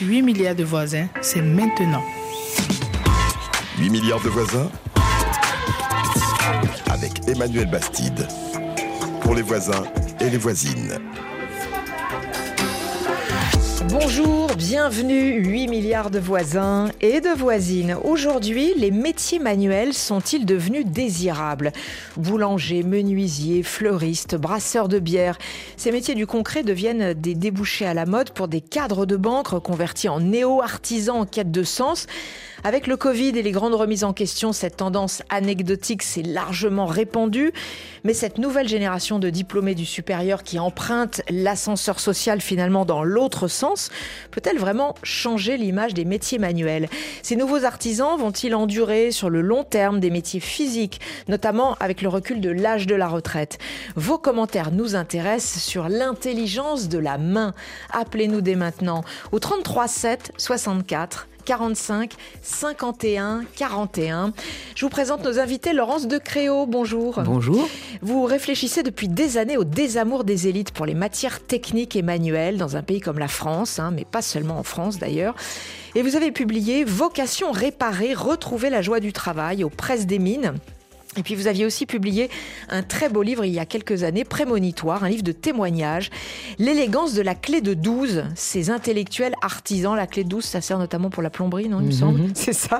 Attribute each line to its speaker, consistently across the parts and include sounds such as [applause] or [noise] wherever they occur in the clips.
Speaker 1: 8 milliards de voisins, c'est maintenant.
Speaker 2: 8 milliards de voisins avec Emmanuel Bastide. Pour les voisins et les voisines.
Speaker 3: Bonjour, bienvenue 8 milliards de voisins et de voisines. Aujourd'hui, les métiers manuels sont-ils devenus désirables? Boulanger, menuisier, fleuriste, brasseur de bière. Ces métiers du concret deviennent des débouchés à la mode pour des cadres de banque reconvertis en néo-artisans en quête de sens. Avec le Covid et les grandes remises en question, cette tendance anecdotique s'est largement répandue. Mais cette nouvelle génération de diplômés du supérieur qui emprunte l'ascenseur social finalement dans l'autre sens, peut-elle vraiment changer l'image des métiers manuels? Ces nouveaux artisans vont-ils endurer sur le long terme des métiers physiques, notamment avec le recul de l'âge de la retraite? Vos commentaires nous intéressent sur l'intelligence de la main. Appelez-nous dès maintenant au 33 7 64 45 51 41. Je vous présente nos invités. Laurence de Créo, bonjour.
Speaker 4: Bonjour.
Speaker 3: Vous réfléchissez depuis des années au désamour des élites pour les matières techniques et manuelles dans un pays comme la France, hein, mais pas seulement en France d'ailleurs. Et vous avez publié Vocation réparée, retrouver la joie du travail aux presses des mines. Et puis vous aviez aussi publié un très beau livre il y a quelques années, prémonitoire, un livre de témoignages, L'élégance de la clé de 12, ces intellectuels artisans. La clé de 12, ça sert notamment pour la plomberie, non, il me mhm. semble? [laughs] C'est ça.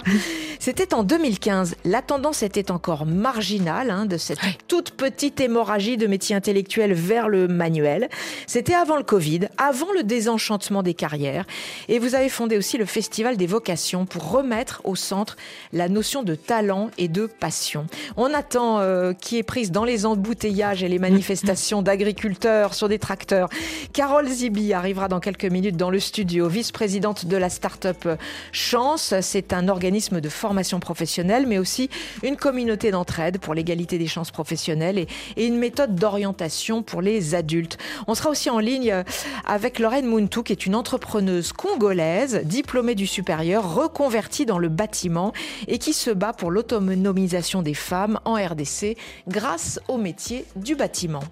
Speaker 3: C'était en 2015. La tendance était encore marginale hein, de cette toute petite hémorragie de métiers intellectuels vers le manuel. C'était avant le Covid, avant le désenchantement des carrières. Et vous avez fondé aussi le Festival des vocations pour remettre au centre la notion de talent et de passion. On attend euh, qui est prise dans les embouteillages et les manifestations [laughs] d'agriculteurs sur des tracteurs. Carole Zibi arrivera dans quelques minutes dans le studio, vice-présidente de la start-up Chance. C'est un organisme de formation professionnelle, mais aussi une communauté d'entraide pour l'égalité des chances professionnelles et, et une méthode d'orientation pour les adultes. On sera aussi en ligne avec Lorraine Muntu, qui est une entrepreneuse congolaise, diplômée du supérieur, reconvertie dans le bâtiment et qui se bat pour l'autonomisation des femmes en RDC grâce au métier du bâtiment.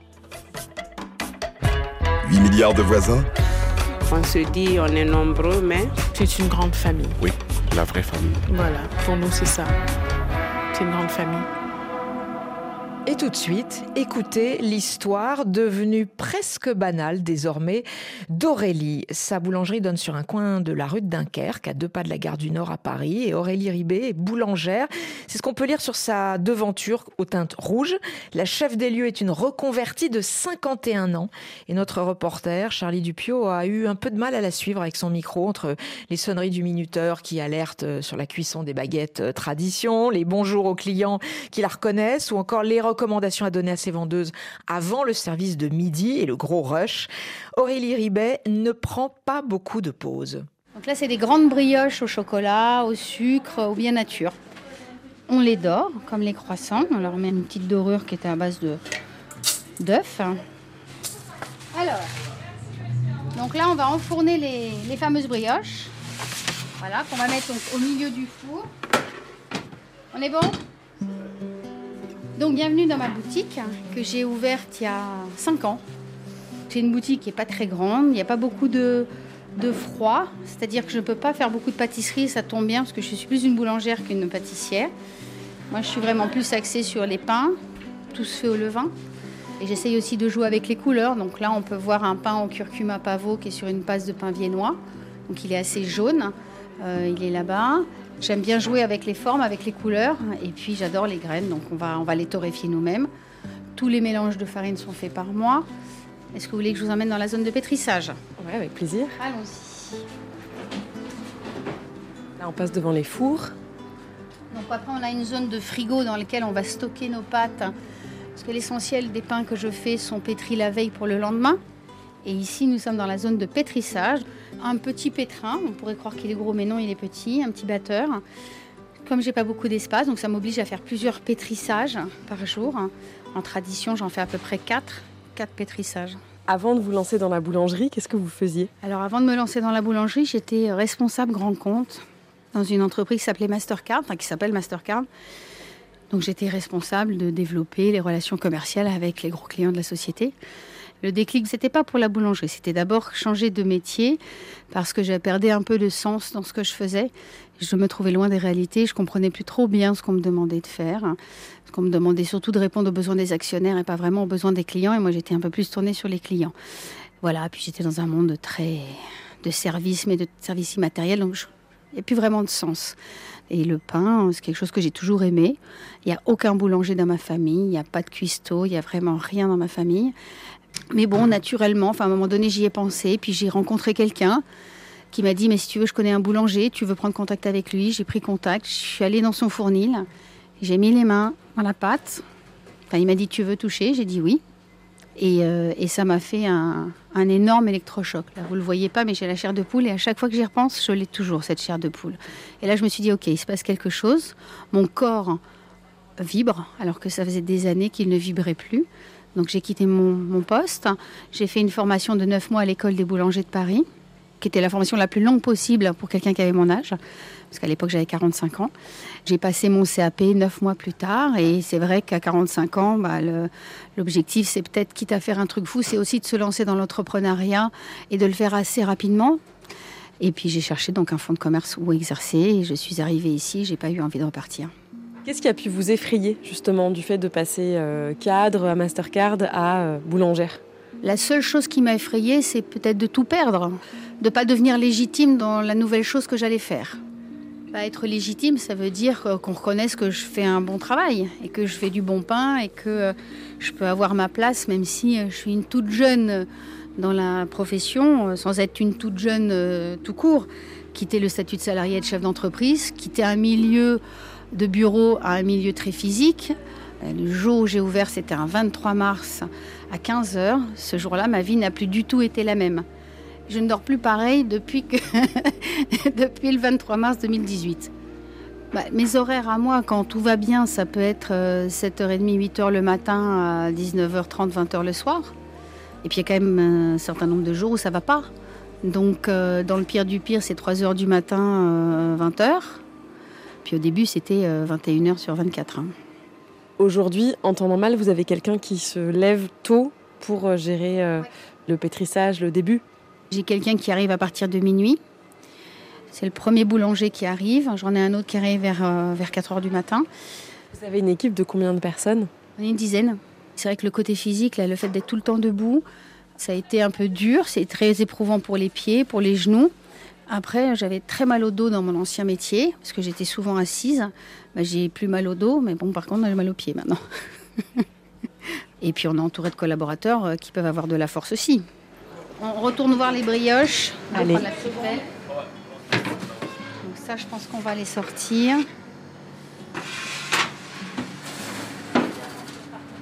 Speaker 2: 8 milliards de voisins
Speaker 5: On se dit on est nombreux, mais...
Speaker 1: C'est une grande famille.
Speaker 2: Oui, la vraie famille.
Speaker 1: Voilà, pour nous c'est ça. C'est une grande famille.
Speaker 3: Et tout de suite, écoutez l'histoire devenue presque banale désormais d'Aurélie. Sa boulangerie donne sur un coin de la rue de Dunkerque, à deux pas de la gare du Nord à Paris. Et Aurélie Ribé est boulangère. C'est ce qu'on peut lire sur sa devanture aux teintes rouges. La chef des lieux est une reconvertie de 51 ans. Et notre reporter, Charlie Dupio, a eu un peu de mal à la suivre avec son micro entre les sonneries du minuteur qui alertent sur la cuisson des baguettes euh, tradition, les bonjours aux clients qui la reconnaissent ou encore les recommandations à donner à ses vendeuses avant le service de midi et le gros rush, Aurélie Ribet ne prend pas beaucoup de pauses.
Speaker 6: Donc là, c'est des grandes brioches au chocolat, au sucre ou bien nature. On les dort, comme les croissants. On leur met une petite dorure qui est à base d'œufs. Alors, donc là, on va enfourner les, fameuses brioches. Voilà, qu'on va mettre au milieu du four. On est bon? Donc bienvenue dans ma boutique que j'ai ouverte il y a 5 ans. C'est une boutique qui n'est pas très grande, il n'y a pas beaucoup de, froid, c'est-à-dire que je ne peux pas faire beaucoup de pâtisserie, ça tombe bien parce que je suis plus une boulangère qu'une pâtissière. Moi je suis vraiment plus axée sur les pains, tout se fait au levain. Et j'essaye aussi de jouer avec les couleurs. Donc là on peut voir un pain au curcuma pavot qui est sur une passe de pain viennois. Donc il est assez jaune, euh, il est là-bas. J'aime bien jouer avec les formes, avec les couleurs, et puis j'adore les graines, donc on va, on va les torréfier nous-mêmes. Tous les mélanges de farine sont faits par moi. Est-ce que vous voulez que je vous emmène dans la zone de pétrissage?
Speaker 4: Oui, avec plaisir.
Speaker 6: Allons-y.
Speaker 4: Là, on passe devant les fours.
Speaker 6: Donc après, on a une zone de frigo dans laquelle on va stocker nos pâtes. Parce que l'essentiel des pains que je fais sont pétris la veille pour le lendemain. Et ici, nous sommes dans la zone de pétrissage. Un petit pétrin, on pourrait croire qu'il est gros, mais non, il est petit, un petit batteur. Comme j'ai pas beaucoup d'espace, donc ça m'oblige à faire plusieurs pétrissages par jour. En tradition, j'en fais à peu près 4, 4 pétrissages.
Speaker 4: Avant de vous lancer dans la boulangerie, qu'est-ce que vous faisiez?
Speaker 6: Alors avant de me lancer dans la boulangerie, j'étais responsable grand compte dans une entreprise qui s'appelait Mastercard, enfin qui s'appelle Mastercard. Donc j'étais responsable de développer les relations commerciales avec les gros clients de la société. Le déclic, c'était pas pour la boulangerie, c'était d'abord changer de métier parce que j'avais perdu un peu de sens dans ce que je faisais. Je me trouvais loin des réalités, je comprenais plus trop bien ce qu'on me demandait de faire. Ce qu'on me demandait surtout de répondre aux besoins des actionnaires et pas vraiment aux besoins des clients. Et moi, j'étais un peu plus tournée sur les clients. Voilà, puis j'étais dans un monde très de services, mais de services immatériels, donc il n'y a plus vraiment de sens. Et le pain, c'est quelque chose que j'ai toujours aimé. Il n'y a aucun boulanger dans ma famille, il n'y a pas de cuistot, il n'y a vraiment rien dans ma famille. Mais bon, naturellement, enfin, à un moment donné, j'y ai pensé, puis j'ai rencontré quelqu'un qui m'a dit, mais si tu veux, je connais un boulanger, tu veux prendre contact avec lui. J'ai pris contact, je suis allée dans son fournil, j'ai mis les mains dans la pâte. Enfin, il m'a dit, tu veux toucher? J'ai dit oui. Et, euh, ça m'a fait un, un, énorme électrochoc. Là, vous le voyez pas, mais j'ai la chair de poule et à chaque fois que j'y repense, je l'ai toujours, cette chair de poule. Et là, je me suis dit, ok, il se passe quelque chose. Mon corps vibre, alors que ça faisait des années qu'il ne vibrait plus. Donc j'ai quitté mon, poste. J'ai fait une formation de 9 mois à l'école des boulangers de Paris, qui était la formation la plus longue possible pour quelqu'un qui avait mon âge, parce qu'à l'époque j'avais 45 ans. J'ai passé mon CAP 9 mois plus tard, et c'est vrai qu'à 45 ans, bah, l'objectif c'est peut-être, quitte à faire un truc fou, c'est aussi de se lancer dans l'entrepreneuriat et de le faire assez rapidement. Et puis j'ai cherché donc un fonds de commerce où exercer, et je suis arrivée ici, j'ai pas eu envie de repartir.
Speaker 4: Qu'est-ce qui a pu vous effrayer justement du fait de passer euh, cadre à Mastercard à euh, boulangère?
Speaker 6: La seule chose qui m'a effrayée, c'est peut-être de tout perdre, de pas devenir légitime dans la nouvelle chose que j'allais faire. Être légitime, ça veut dire qu'on reconnaisse que je fais un bon travail et que je fais du bon pain et que euh, je peux avoir ma place même si je suis une toute jeune dans la profession, sans être une toute jeune tout court. Quitter le statut de salarié de chef d'entreprise, quitter un milieu de bureau à un milieu très physique. Le jour où j'ai ouvert, c'était un 23 mars à 15h. Ce jour-là, ma vie n'a plus du tout été la même. Je ne dors plus pareil depuis, que [laughs] depuis le 23 mars 2018. Bah, mes horaires à moi, quand tout va bien, ça peut être 7h30, 8h le matin à 19h30, 20h le soir. Et puis il y a quand même un certain nombre de jours où ça va pas. Donc euh, dans le pire du pire, c'est 3h du matin, euh, 20h. Puis au début, c'était 21h sur 24. Hein.
Speaker 4: Aujourd'hui, en temps normal, vous avez quelqu'un qui se lève tôt pour euh, gérer euh, le pétrissage, le début?
Speaker 6: J'ai quelqu'un qui arrive à partir de minuit. C'est le premier boulanger qui arrive. J'en ai un autre qui arrive vers, euh, vers 4h du matin.
Speaker 4: Vous avez une équipe de combien de personnes?
Speaker 6: On est une dizaine. C'est vrai que le côté physique, là, le fait d'être tout le temps debout, ça a été un peu dur. C'est très éprouvant pour les pieds, pour les genoux. Après, j'avais très mal au dos dans mon ancien métier, parce que j'étais souvent assise. Bah, j'ai plus mal au dos, mais bon, par contre, j'ai mal aux pieds maintenant. [laughs] Et puis, on est entouré de collaborateurs euh, qui peuvent avoir de la force aussi. On retourne voir les brioches.
Speaker 4: Allez.
Speaker 6: Donc ça, je pense qu'on va les sortir.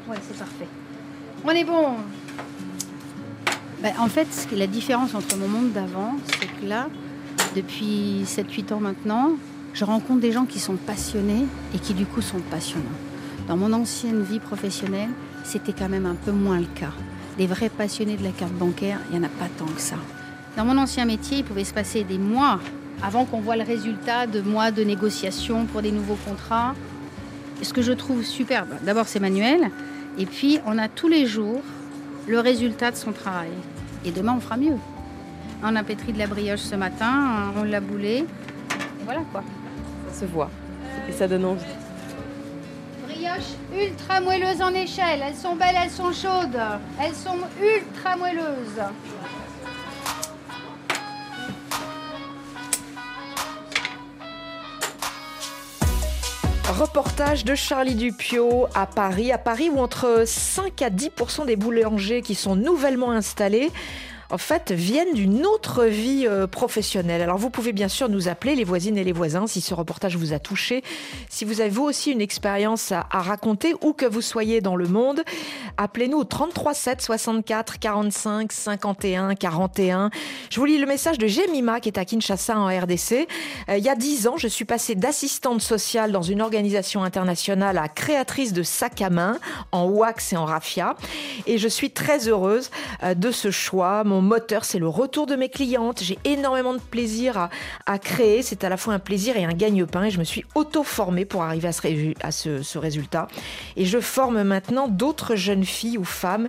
Speaker 6: Ouais, c'est parfait. On est bon. Ben, en fait, la différence entre mon monde d'avant, c'est que là, depuis 7-8 ans maintenant, je rencontre des gens qui sont passionnés et qui du coup sont passionnants. Dans mon ancienne vie professionnelle, c'était quand même un peu moins le cas. Des vrais passionnés de la carte bancaire, il n'y en a pas tant que ça. Dans mon ancien métier, il pouvait se passer des mois avant qu'on voit le résultat de mois de négociations pour des nouveaux contrats. Ce que je trouve superbe, d'abord c'est manuel, et puis on a tous les jours le résultat de son travail. Et demain, on fera mieux. On a pétri de la brioche ce matin, on l'a boulé. Et voilà quoi.
Speaker 4: Ça se voit. Et ça donne envie.
Speaker 6: Brioche ultra moelleuse en échelle. Elles sont belles, elles sont chaudes. Elles sont ultra moelleuses.
Speaker 3: Reportage de Charlie Dupio à Paris. À Paris, où entre 5 à 10% des boulangers qui sont nouvellement installés en fait, viennent d'une autre vie euh, professionnelle. Alors, vous pouvez bien sûr nous appeler, les voisines et les voisins, si ce reportage vous a touché, si vous avez vous aussi une expérience à, raconter, où que vous soyez dans le monde. Appelez-nous au 33 7 64 45 51 41. Je vous lis le message de Jemima, qui est à Kinshasa, en RDC. Euh, il y a dix ans, je suis passée d'assistante sociale dans une organisation internationale à créatrice de sacs à main en wax et en raffia. Et je suis très heureuse euh, de ce choix. Moteur, c'est le retour de mes clientes. J'ai énormément de plaisir à, créer. C'est à la fois un plaisir et un gagne-pain. Et je me suis auto-formée pour arriver à, ce, à ce résultat. Et je forme maintenant d'autres jeunes filles ou femmes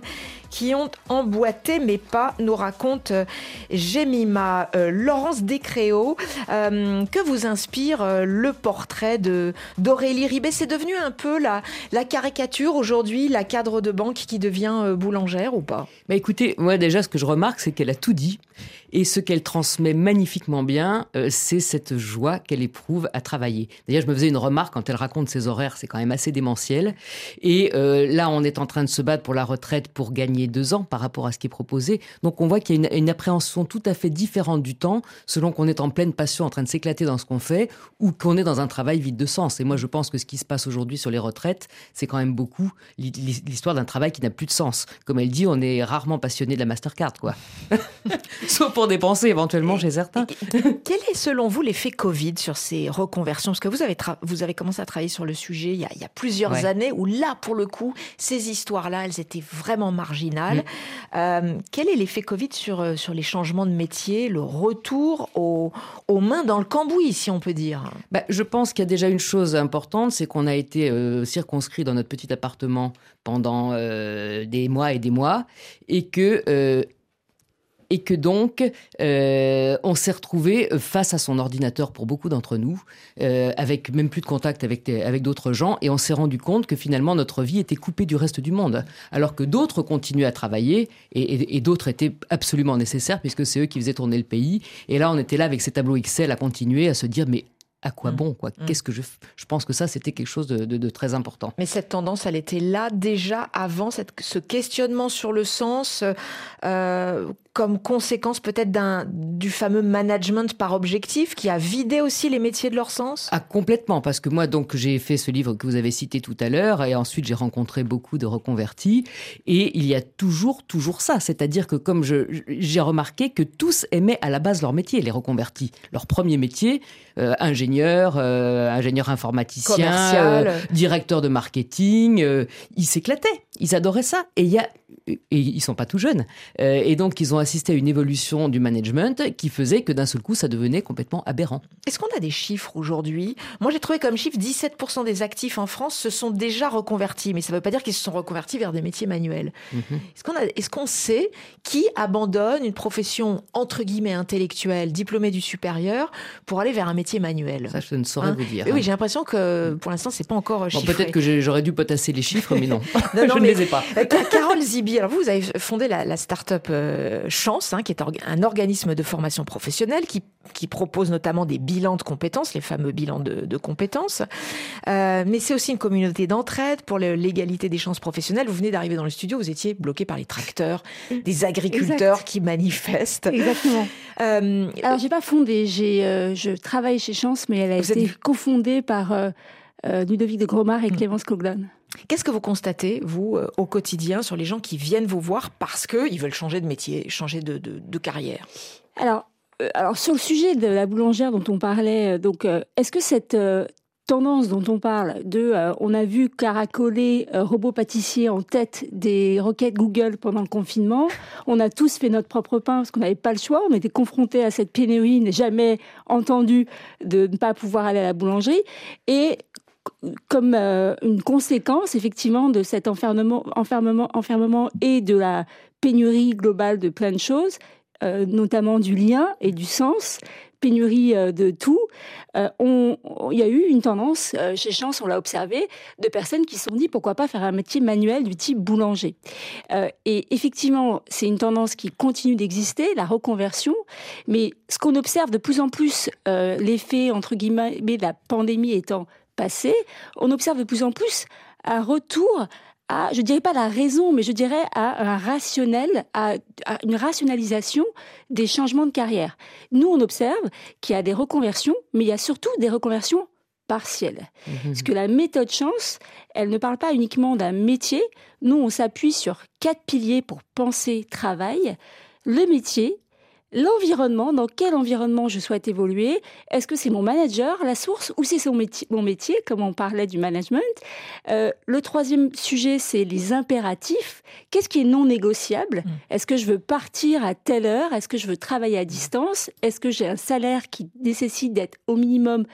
Speaker 3: qui ont emboîté mes pas, nous raconte euh, Jemima. Euh, Laurence Descréaux, euh, que vous inspire euh, le portrait de d'Aurélie Ribet C'est devenu un peu la, caricature aujourd'hui, la cadre de banque qui devient euh, boulangère ou pas?
Speaker 7: Bah écoutez, moi déjà ce que je remarque, c'est qu'elle a tout dit. Et ce qu'elle transmet magnifiquement bien, euh, c'est cette joie qu'elle éprouve à travailler. D'ailleurs, je me faisais une remarque quand elle raconte ses horaires, c'est quand même assez démentiel. Et euh, là, on est en train de se battre pour la retraite pour gagner deux ans par rapport à ce qui est proposé. Donc on voit qu'il y a une, appréhension tout à fait différente du temps, selon qu'on est en pleine passion, en train de s'éclater dans ce qu'on fait, ou qu'on est dans un travail vide de sens. Et moi, je pense que ce qui se passe aujourd'hui sur les retraites, c'est quand même beaucoup l'hi- l'histoire d'un travail qui n'a plus de sens. Comme elle dit, on est rarement passionné de la Mastercard, quoi. [laughs] dépenser éventuellement chez certains. [laughs]
Speaker 3: Quel est selon vous l'effet Covid sur ces reconversions? Parce que vous avez, tra- vous avez commencé à travailler sur le sujet il y a, il y a plusieurs
Speaker 7: Ouais.
Speaker 3: années où là, pour le coup, ces histoires-là, elles étaient vraiment marginales.
Speaker 7: Mm.
Speaker 3: Euh, quel est l'effet Covid sur, euh, sur les changements de métier, le retour aux, aux mains dans le cambouis, si on peut dire?
Speaker 7: Bah, je pense qu'il y a déjà une chose importante, c'est qu'on a été euh, circonscrit dans notre petit appartement pendant euh, des mois et des mois, et que euh, et que donc euh, on s'est retrouvé face à son ordinateur pour beaucoup d'entre nous, euh, avec même plus de contact avec avec d'autres gens, et on s'est rendu compte que finalement notre vie était coupée du reste du monde, alors que d'autres continuaient à travailler et, et- et d'autres étaient absolument nécessaires puisque c'est eux qui faisaient tourner le pays. Et là, on était là avec ces tableaux Excel à continuer à se dire mais à quoi
Speaker 3: Mm.
Speaker 7: bon quoi? Qu'est-ce que je je pense que ça c'était quelque chose de, de- de très important.
Speaker 3: Mais cette tendance, elle était là déjà avant cette, ce questionnement sur le sens, euh, comme conséquence peut-être d'un du fameux management par objectif qui a vidé aussi les métiers de leur sens?
Speaker 7: Ah complètement parce que moi donc j'ai fait ce livre que vous avez cité tout à l'heure et ensuite j'ai rencontré beaucoup de reconvertis et il y a toujours toujours ça, c'est-à-dire que comme j'ai remarqué que tous aimaient à la base leur métier les reconvertis, leur premier métier euh, ingénieur, euh, ingénieur informaticien,
Speaker 3: Commercial.
Speaker 7: euh, directeur de marketing, ils s'éclataient, ils adoraient ça. Et il y a et ils sont pas tout jeunes. Et donc, ils ont assisté à une évolution du management qui faisait que d'un seul coup, ça devenait complètement aberrant.
Speaker 3: Est-ce qu'on a des chiffres aujourd'hui? Moi, j'ai trouvé comme chiffre 17% des actifs en France se sont déjà reconvertis, mais ça ne veut pas dire qu'ils se sont reconvertis vers des métiers manuels.
Speaker 7: Mhm.
Speaker 3: Est-ce qu'on a- est-ce qu'on sait qui abandonne une profession entre guillemets intellectuelle, diplômée du supérieur, pour aller vers un métier manuel?
Speaker 7: Ça, je ne saurais
Speaker 3: Hein?
Speaker 7: vous dire.
Speaker 3: Oui, oui, j'ai l'impression que pour l'instant, c'est pas encore
Speaker 7: Bon,
Speaker 3: chiffré.
Speaker 7: peut-être que j'aurais dû potasser les chiffres, mais non. [laughs]
Speaker 3: Non, [laughs] non,
Speaker 7: je
Speaker 3: mais-
Speaker 7: ne les ai pas.
Speaker 3: Euh, Ca- Carole Zibi, alors vous, vous avez fondé la, la start-up euh, Chance, hein, qui est un organisme de formation professionnelle qui, qui propose notamment des bilans de compétences, les fameux bilans de, de compétences. Euh, mais c'est aussi une communauté d'entraide pour l'égalité des chances professionnelles. Vous venez d'arriver dans le studio, vous étiez bloqué par les tracteurs, des agriculteurs qui manifestent.
Speaker 8: Exactement.
Speaker 3: Euh,
Speaker 8: Alors, j'ai pas fondé, j'ai, euh, je travaille chez Chance, mais elle a été
Speaker 3: êtes-
Speaker 8: cofondée par euh, Ludovic de Gromard et
Speaker 3: Mm.
Speaker 8: Clémence Coglan.
Speaker 3: Qu'est-ce que vous constatez, vous, euh, au quotidien, sur les gens qui viennent vous voir parce qu'ils veulent changer de métier, changer de, de- de carrière?
Speaker 8: Alors, euh, alors, sur le sujet de la boulangère dont on parlait, euh, donc, euh, est-ce que cette euh, tendance dont on parle, de euh, on a vu caracoler euh, robot pâtissier en tête des requêtes Google pendant le confinement, on a tous fait notre propre pain parce qu'on n'avait pas le choix, on était confrontés à cette pénurie, jamais entendu de ne pas pouvoir aller à la boulangerie, et comme euh, une conséquence effectivement de cet enfermement, enfermement, enfermement et de la pénurie globale de plein de choses, euh, notamment du lien et du sens, pénurie euh, de tout, il y a eu une tendance, chez Chance, on l'a observé, de personnes qui se sont dit pourquoi pas faire un métier manuel du type boulanger. Et effectivement, c'est une tendance qui continue d'exister, la reconversion, mais ce qu'on observe de plus en plus, l'effet, entre guillemets, de la pandémie étant passé, on observe de plus en plus un retour à, je dirais pas la raison, mais je dirais à un rationnel, à, à une rationalisation des changements de carrière. Nous, on observe qu'il y a des reconversions, mais il y a surtout des reconversions partielles.
Speaker 7: Mhm.
Speaker 8: Parce que la méthode chance, elle ne parle pas uniquement d'un métier. Nous, on s'appuie sur quatre piliers pour penser travail. Le métier, l'environnement, dans quel environnement je souhaite évoluer. Est-ce que c'est mon manager, la source, ou c'est métier, mon métier, comme on parlait du management Euh, Le troisième sujet, c'est les impératifs. Qu'est-ce qui est non négociable?
Speaker 3: Mm.
Speaker 8: Est-ce que je veux partir à telle heure? Est-ce que je veux travailler à distance? Est-ce que j'ai un salaire qui nécessite d'être au minimum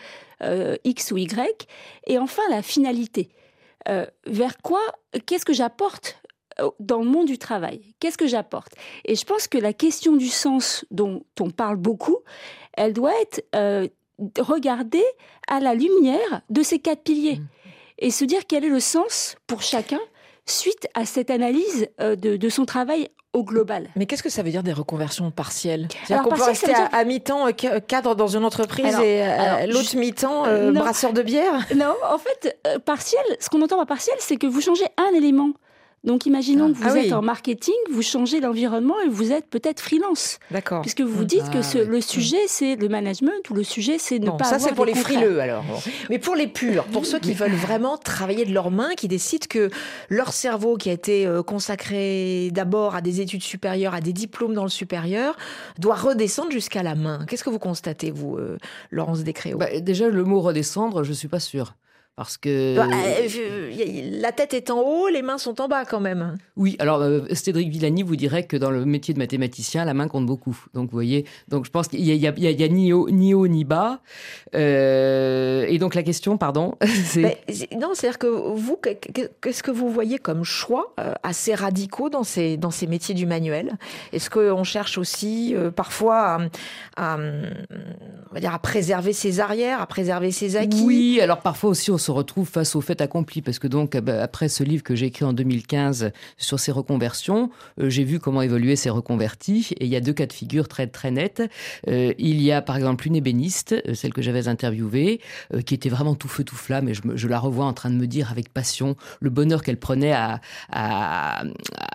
Speaker 8: euh, X ou Y? Et enfin, la finalité. Euh, vers quoi Qu'est-ce que j'apporte dans le monde du travail. Qu'est-ce que j'apporte? Et je pense que la question du sens dont on parle beaucoup, elle doit être euh, regardée à la lumière de ces quatre piliers
Speaker 7: Mmh.
Speaker 8: et se dire quel est le sens pour chacun suite à cette analyse euh, de, de son travail au global.
Speaker 3: Mais qu'est-ce que ça veut dire des reconversions partielles? C'est-à-dire qu'on peut rester à, à mi-temps euh, ca- cadre dans une entreprise
Speaker 8: Alors-
Speaker 3: et euh, l'autre
Speaker 8: je-
Speaker 3: mi-temps euh, brasseur de bière?
Speaker 8: Non, en fait, euh, partiel, ce qu'on entend par partiel, c'est que vous changez un élément. Donc imaginons que vous
Speaker 3: Ah oui.
Speaker 8: êtes en marketing, vous changez l'environnement et vous êtes peut-être freelance.
Speaker 3: D'accord.
Speaker 8: Puisque vous dites que
Speaker 7: Ah,
Speaker 8: ce-
Speaker 7: oui.
Speaker 8: le sujet, c'est le management ou le sujet, c'est ne
Speaker 3: Bon,
Speaker 8: pas
Speaker 3: ça
Speaker 8: avoir
Speaker 3: c'est pour les frileux alors. Bon. Mais pour les purs, pour ceux qui veulent vraiment travailler de leurs mains, qui décident que leur cerveau qui a été euh, consacré d'abord à des études supérieures, à des diplômes dans le supérieur, doit redescendre jusqu'à la main. Qu'est-ce que vous constatez, vous, euh, Laurence Descréaux?
Speaker 7: Bah, déjà, le mot redescendre, je suis pas sûre. Parce que.
Speaker 3: Bah, euh, je- La tête est en haut, les mains sont en bas quand même.
Speaker 7: Oui, alors euh, Cédric Villani vous dirait que dans le métier de mathématicien, la main compte beaucoup. Donc vous voyez, donc je pense qu'il y a, il y a- ni, haut, ni haut ni bas. Euh, et donc la question, pardon, [laughs] c'est
Speaker 3: Mais, c'est- non, c'est-à-dire que vous, que- que- qu'est-ce que vous voyez comme choix euh, assez radicaux dans ces, dans ces métiers du manuel? Est-ce qu'on cherche aussi parfois à, à, on va dire, à préserver ses arrières, à préserver ses acquis?
Speaker 7: Oui, alors parfois aussi on se retrouve face au fait accompli parce que donc bah, après ce livre que j'ai écrit en 2015 sur ces reconversions, euh, j'ai vu comment évoluer ces reconvertis et il y a deux cas de figure très très nets. Euh, il y a par exemple une ébéniste, euh, celle que j'avais interviewée, qui était vraiment tout feu tout flamme et je, la revois en train de me dire avec passion le bonheur qu'elle prenait à, à,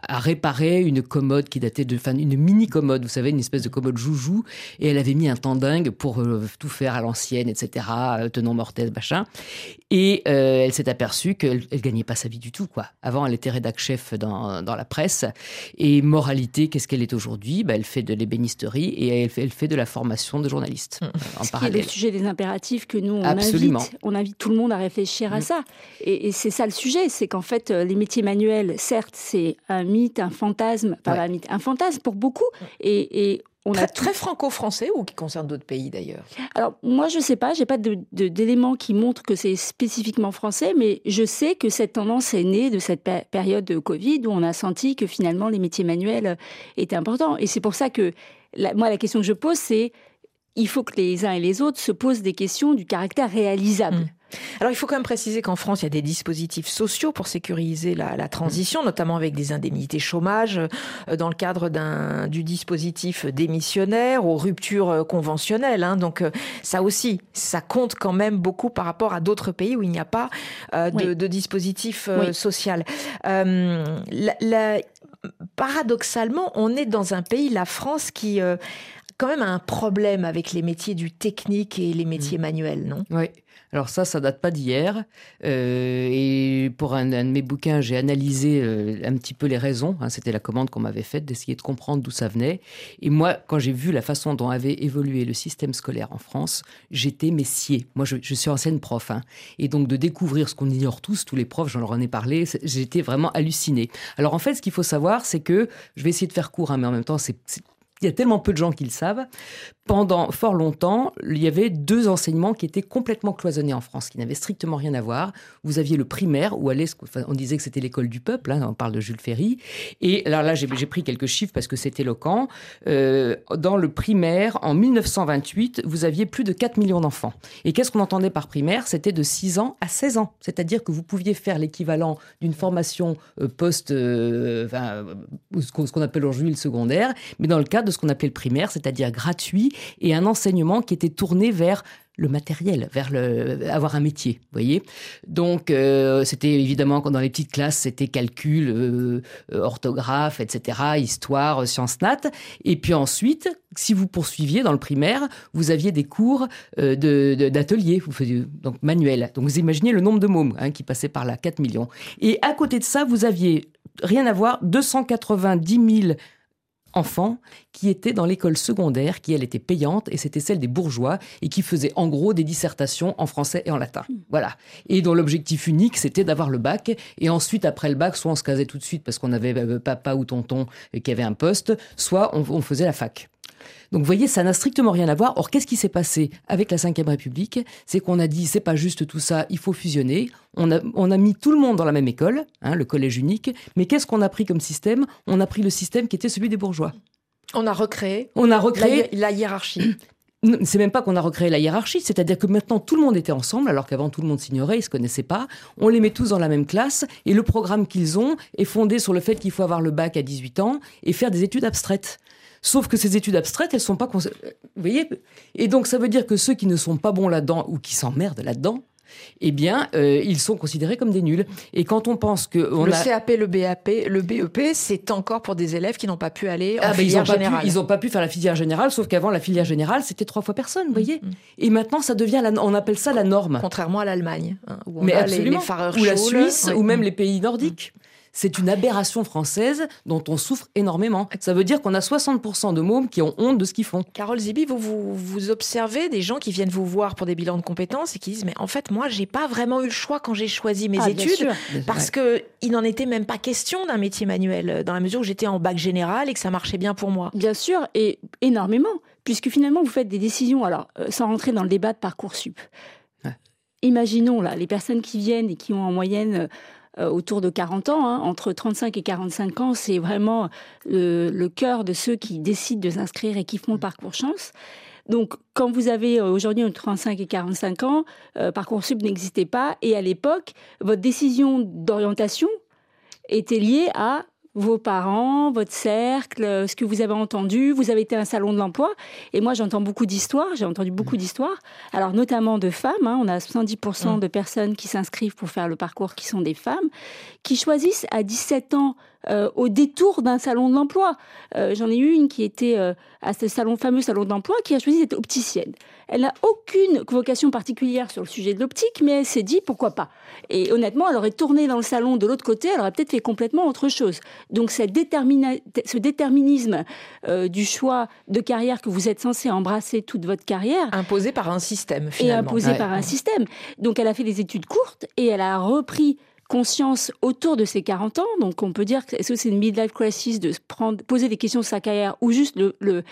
Speaker 7: réparer une commode qui datait de, enfin une mini commode, vous savez, une espèce de commode joujou et elle avait mis un temps dingue pour tout faire à l'ancienne, etc., tenant mortel, machin. Euh, elle s'est aperçue qu'elle elle gagnait pas sa vie du tout, quoi. Avant, elle était rédac chef dans, dans la presse. Et moralité, qu'est-ce qu'elle est aujourd'hui? Bah, Elle fait de l'ébénisterie et elle fait, elle fait de la formation de journaliste euh, en
Speaker 8: Ce qui est
Speaker 7: parallèle.
Speaker 8: le sujet des impératifs que nous, on
Speaker 7: Absolument.
Speaker 8: invite. On invite tout le monde à réfléchir à
Speaker 7: Mm.
Speaker 8: ça. Et, et c'est ça le sujet, c'est qu'en fait, euh, les métiers manuels, certes, c'est un mythe, un fantasme, pas
Speaker 7: Ouais.
Speaker 8: un mythe, un fantasme pour beaucoup. Et, et on
Speaker 3: Très,
Speaker 8: a tout-
Speaker 3: très franco-français ou qui concerne d'autres pays d'ailleurs
Speaker 8: Alors, moi, je sais pas, j'ai pas d'éléments qui montrent que c'est spécifiquement français, mais je sais que cette tendance est née de cette pé- période de Covid où on a senti que finalement les métiers manuels euh, étaient importants. Et c'est pour ça que, la- moi, la question que je pose, c'est il faut que les uns et les autres se posent des questions du caractère réalisable.
Speaker 3: Mm. Alors, il faut quand même préciser qu'en France, il y a des dispositifs sociaux pour sécuriser la, la transition, notamment avec des indemnités chômage, euh, dans le cadre d'un du dispositif démissionnaire aux ruptures euh, conventionnelles. hein. Donc, euh, ça aussi, ça compte quand même beaucoup par rapport à d'autres pays où il n'y a pas euh, de,
Speaker 8: Oui.
Speaker 3: de dispositif
Speaker 8: Oui.
Speaker 3: social. La- la- paradoxalement, on est dans un pays, la France, qui quand même a un problème avec les métiers du technique et les métiers manuels, non?
Speaker 7: Oui. Alors ça, ça date pas d'hier. Euh, et pour un, de mes bouquins, j'ai analysé euh, un petit peu les raisons. hein. C'était la commande qu'on m'avait faite d'essayer de comprendre d'où ça venait. Et moi, quand j'ai vu la façon dont avait évolué le système scolaire en France, j'étais messier. Moi, je, suis ancienne prof. hein. Et donc de découvrir ce qu'on ignore tous, tous les profs, j'en leur en ai parlé, j'étais vraiment hallucinée. Alors en fait, ce qu'il faut savoir, c'est que, je vais essayer de faire court, hein, mais en même temps, c'est... il y a tellement peu de gens qui le savent. Pendant fort longtemps, il y avait deux enseignements qui étaient complètement cloisonnés en France, qui n'avaient strictement rien à voir. Vous aviez le primaire, où allait, enfin, on disait que c'était l'école du peuple, hein, on parle de Jules Ferry. Et alors là, j'ai pris quelques chiffres parce que c'est éloquent. Euh, dans le primaire, en 1928, vous aviez plus de 4 millions d'enfants. Et qu'est-ce qu'on entendait par primaire? C'était de 6 ans à 16 ans. C'est-à-dire que vous pouviez faire l'équivalent d'une formation euh, post, euh, enfin, euh, ce qu'on appelle aujourd'hui le secondaire, mais dans le cadre de ce qu'on appelait le primaire, c'est-à-dire gratuit, et un enseignement qui était tourné vers le matériel, vers le, avoir un métier, voyez. Donc, euh, c'était évidemment, dans les petites classes, c'était calcul, euh, euh, orthographe, etc., histoire, sciences nat. Et puis ensuite, si vous poursuiviez dans le primaire, vous aviez des cours euh, d'atelier, vous faisiez donc manuel. Donc, vous imaginez le nombre de mômes hein, qui passaient par là, 4 millions. Et à côté de ça, vous aviez, rien à voir, 290 000 enfants qui étaient dans l'école secondaire, qui elle était payante, et c'était celle des bourgeois, et qui faisaient en gros des dissertations en français et en latin. Voilà. Et dont l'objectif unique, c'était d'avoir le bac, et ensuite, après le bac, soit on se casait tout de suite parce qu'on avait euh, papa ou tonton euh, qui avait un poste, soit on, on faisait la fac. Donc vous voyez, ça n'a strictement rien à voir. Or, qu'est-ce qui s'est passé avec la Ve République? C'est qu'on a dit, c'est pas juste tout ça, il faut fusionner. On a, on a mis tout le monde dans la même école, hein, le collège unique. Mais qu'est-ce qu'on a pris comme système? On a pris le système qui était celui des bourgeois.
Speaker 3: On a recréé
Speaker 7: On a recréé
Speaker 3: la, la hiérarchie. [clears throat]
Speaker 7: C'est même pas qu'on a recréé la hiérarchie, c'est-à-dire que maintenant tout le monde était ensemble, alors qu'avant tout le monde s'ignorait, ils se connaissaient pas. On les met tous dans la même classe et le programme qu'ils ont est fondé sur le fait qu'il faut avoir le bac à 18 ans et faire des études abstraites. Sauf que ces études abstraites, elles sont pas, cons- vous voyez, et donc ça veut dire que ceux qui ne sont pas bons là-dedans ou qui s'emmerdent là-dedans, eh bien, euh, ils sont considérés comme des nuls. Et quand on pense que on
Speaker 3: le
Speaker 7: a
Speaker 3: CAP, le BAP, le BEP, c'est encore pour des élèves qui n'ont pas pu aller en
Speaker 7: Ah, ben, ils
Speaker 3: filière
Speaker 7: n'ont pas, pu-
Speaker 3: générale.
Speaker 7: ils ont pas pu faire la filière générale, sauf qu'avant la filière générale, c'était trois fois personne, vous voyez. Et maintenant, ça devient, la, on appelle ça la norme.
Speaker 3: Contrairement à l'Allemagne, hein, où on
Speaker 7: Mais
Speaker 3: a les, les
Speaker 7: ou la. Suisse,
Speaker 3: Ouais.
Speaker 7: ou même les pays nordiques. C'est une aberration française dont on souffre énormément. Ça veut dire qu'on a 60% de mômes qui ont honte de ce qu'ils font.
Speaker 3: Carole Zibi, vous, vous, vous observez des gens qui viennent vous voir pour des bilans de compétences et qui disent mais en fait moi j'ai pas vraiment eu le choix quand j'ai choisi mes
Speaker 8: Ah, bien
Speaker 3: études
Speaker 8: sûr.
Speaker 3: parce que il n'en était même pas question d'un métier manuel euh, dans la mesure où j'étais en bac général et que ça marchait bien pour moi.
Speaker 8: Bien sûr, et énormément, puisque finalement, vous faites des décisions, alors, euh, sans rentrer dans le débat de Parcoursup.
Speaker 7: Ouais.
Speaker 8: Imaginons, là, les personnes qui viennent et qui ont en moyenne euh, autour de 40 ans, hein, entre 35 et 45 ans, c'est vraiment le, le cœur de ceux qui décident de s'inscrire et qui font le parcours chance. Donc, quand vous avez euh, aujourd'hui entre 35 et 45 ans, euh, Parcoursup n'existait pas, et à l'époque, votre décision d'orientation était liée à vos parents, votre cercle, euh, ce que vous avez entendu. Vous avez été à un salon de l'emploi. Et moi, j'entends beaucoup d'histoires. J'ai entendu beaucoup d'histoires. Alors, notamment de femmes. hein. on a 70% de personnes qui s'inscrivent pour faire le parcours qui sont des femmes, qui choisissent à 17 ans euh, au détour d'un salon de l'emploi. Euh, J'en ai eu une qui était euh, à ce salon, fameux salon de l'emploi qui a choisi d'être opticienne. Elle n'a aucune vocation particulière sur le sujet de l'optique, mais elle s'est dit pourquoi pas. Et honnêtement, elle aurait tourné dans le salon de l'autre côté, elle aurait peut-être fait complètement autre chose. Donc cette détermina- ce déterminisme euh, du choix de carrière que vous êtes censé embrasser toute votre carrière
Speaker 3: Imposé par un système finalement.
Speaker 8: imposé
Speaker 7: Ouais.
Speaker 8: par un système. Donc elle a fait des études courtes et elle a repris conscience autour de ses 40 ans. Donc on peut dire que est-ce que c'est une midlife crisis de se prendre, poser des questions sur sa carrière ou juste le, le-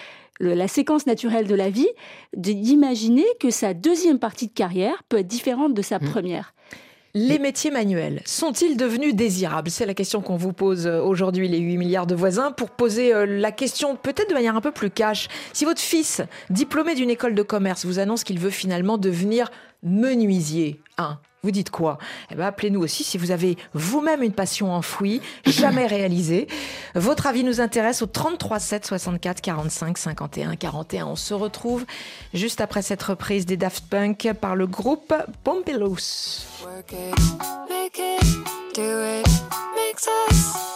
Speaker 8: le- la séquence naturelle de la vie, d'imaginer que sa deuxième partie de carrière peut être différente de sa
Speaker 7: Mm.
Speaker 8: première.
Speaker 3: Les métiers manuels sont-ils devenus désirables? C'est la question qu'on vous pose euh, aujourd'hui, les 8 milliards de voisins, pour poser euh, la question peut-être de manière un peu plus cash. Si votre fils, diplômé d'une école de commerce, vous annonce qu'il veut finalement devenir menuisier, hein, vous dites quoi? Eh ben, appelez-nous aussi si vous avez vous-même une passion enfouie, jamais réalisée. Votre avis nous intéresse au 33 7 64 45 51 41. On se retrouve juste après cette reprise des Daft Punk par le groupe Pompilous.
Speaker 9: Work it, make it, do it, makes us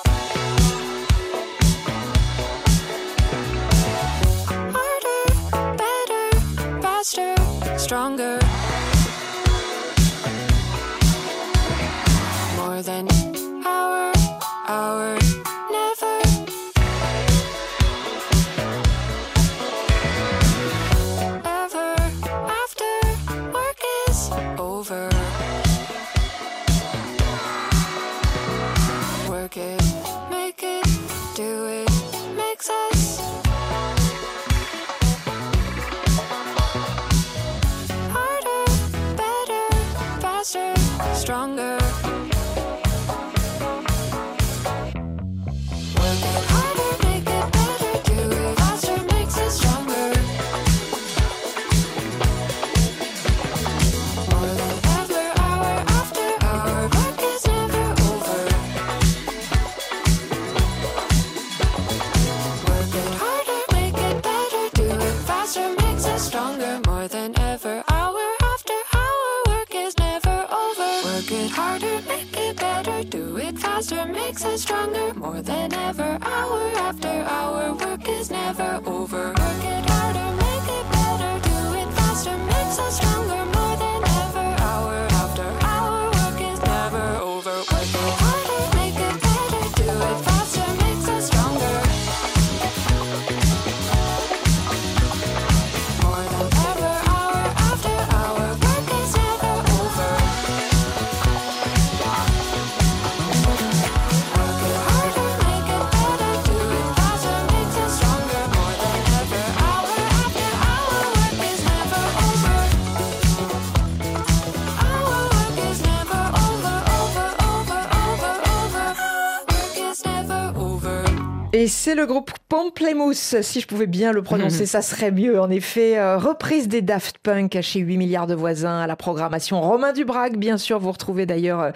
Speaker 3: c'est le groupe Pamplemousse, si je pouvais bien le prononcer, [laughs] ça serait mieux. En effet, euh, reprise des Daft Punk chez 8 milliards de voisins à la programmation Romain Dubrac, bien sûr. Vous retrouvez d'ailleurs euh,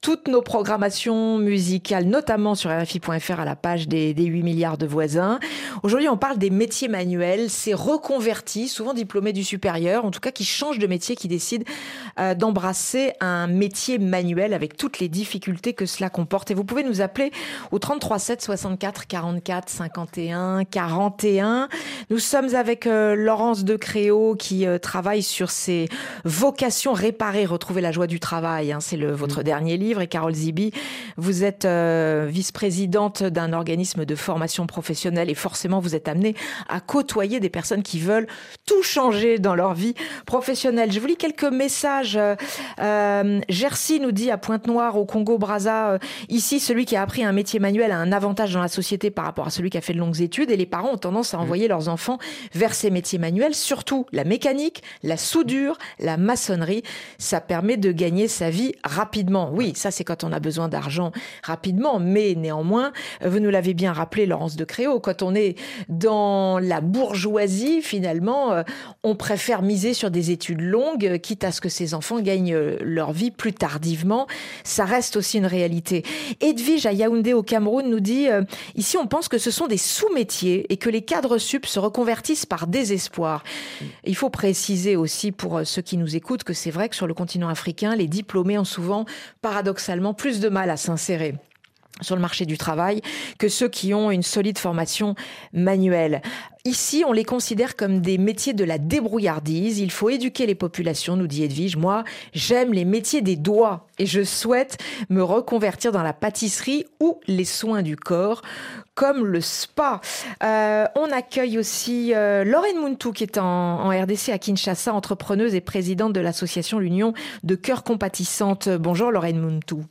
Speaker 3: toutes nos programmations musicales, notamment sur RFI.fr à la page des, des 8 milliards de voisins. Aujourd'hui, on parle des métiers manuels, ces reconvertis, souvent diplômés du supérieur, en tout cas qui changent de métier, qui décident euh, d'embrasser un métier manuel avec toutes les difficultés que cela comporte. Et vous pouvez nous appeler au 33 7 64 44 51 41. Nous sommes avec euh, Laurence de Créo qui euh, travaille sur ces vocations réparées, retrouver la joie du travail. hein. C'est le votre dernier livre. Et Carole Zibi, vous êtes euh, vice-présidente d'un organisme de formation professionnelle et forcément vous êtes amenée à côtoyer des personnes qui veulent tout changer dans leur vie professionnelle. Je vous lis quelques messages. Euh, euh, Jersey nous dit à Pointe-Noire, au Congo-Brazza, euh, ici, celui qui a appris un métier manuel a un avantage dans la société par rapport à celui qui a fait de longues études et les parents ont tendance à envoyer leurs enfants vers ces métiers manuels, surtout la mécanique, la soudure, la maçonnerie. Ça permet de gagner sa vie rapidement. Oui, ça c'est quand on a besoin d'argent rapidement, mais néanmoins, euh, vous nous l'avez bien rappelé, Laurence de Créo, quand on est dans la bourgeoisie, finalement, euh, on préfère miser sur des études longues, euh, quitte à ce que ses enfants gagnent leur vie plus tardivement. Ça reste aussi une réalité. Edwige à Yaoundé au Cameroun nous dit ici on pense que ce sont des sous-métiers et que les cadres sup se reconvertissent par désespoir. Il faut préciser aussi pour ceux qui nous écoutent que c'est vrai que sur le continent africain, les diplômés ont souvent paradoxalement plus de mal à s'insérer sur le marché du travail que ceux qui ont une solide formation manuelle. Ici, on les considère comme des métiers de la débrouillardise. Il faut éduquer les populations, nous dit Edwige. Moi, j'aime les métiers des doigts et je souhaite me reconvertir dans la pâtisserie ou les soins du corps, comme le spa. Euh, on accueille aussi euh, Lorraine Muntu, qui est en, en RDC à Kinshasa, entrepreneuse et présidente de l'association L'Union de Cœurs Compatissantes. Bonjour Lorraine Muntu.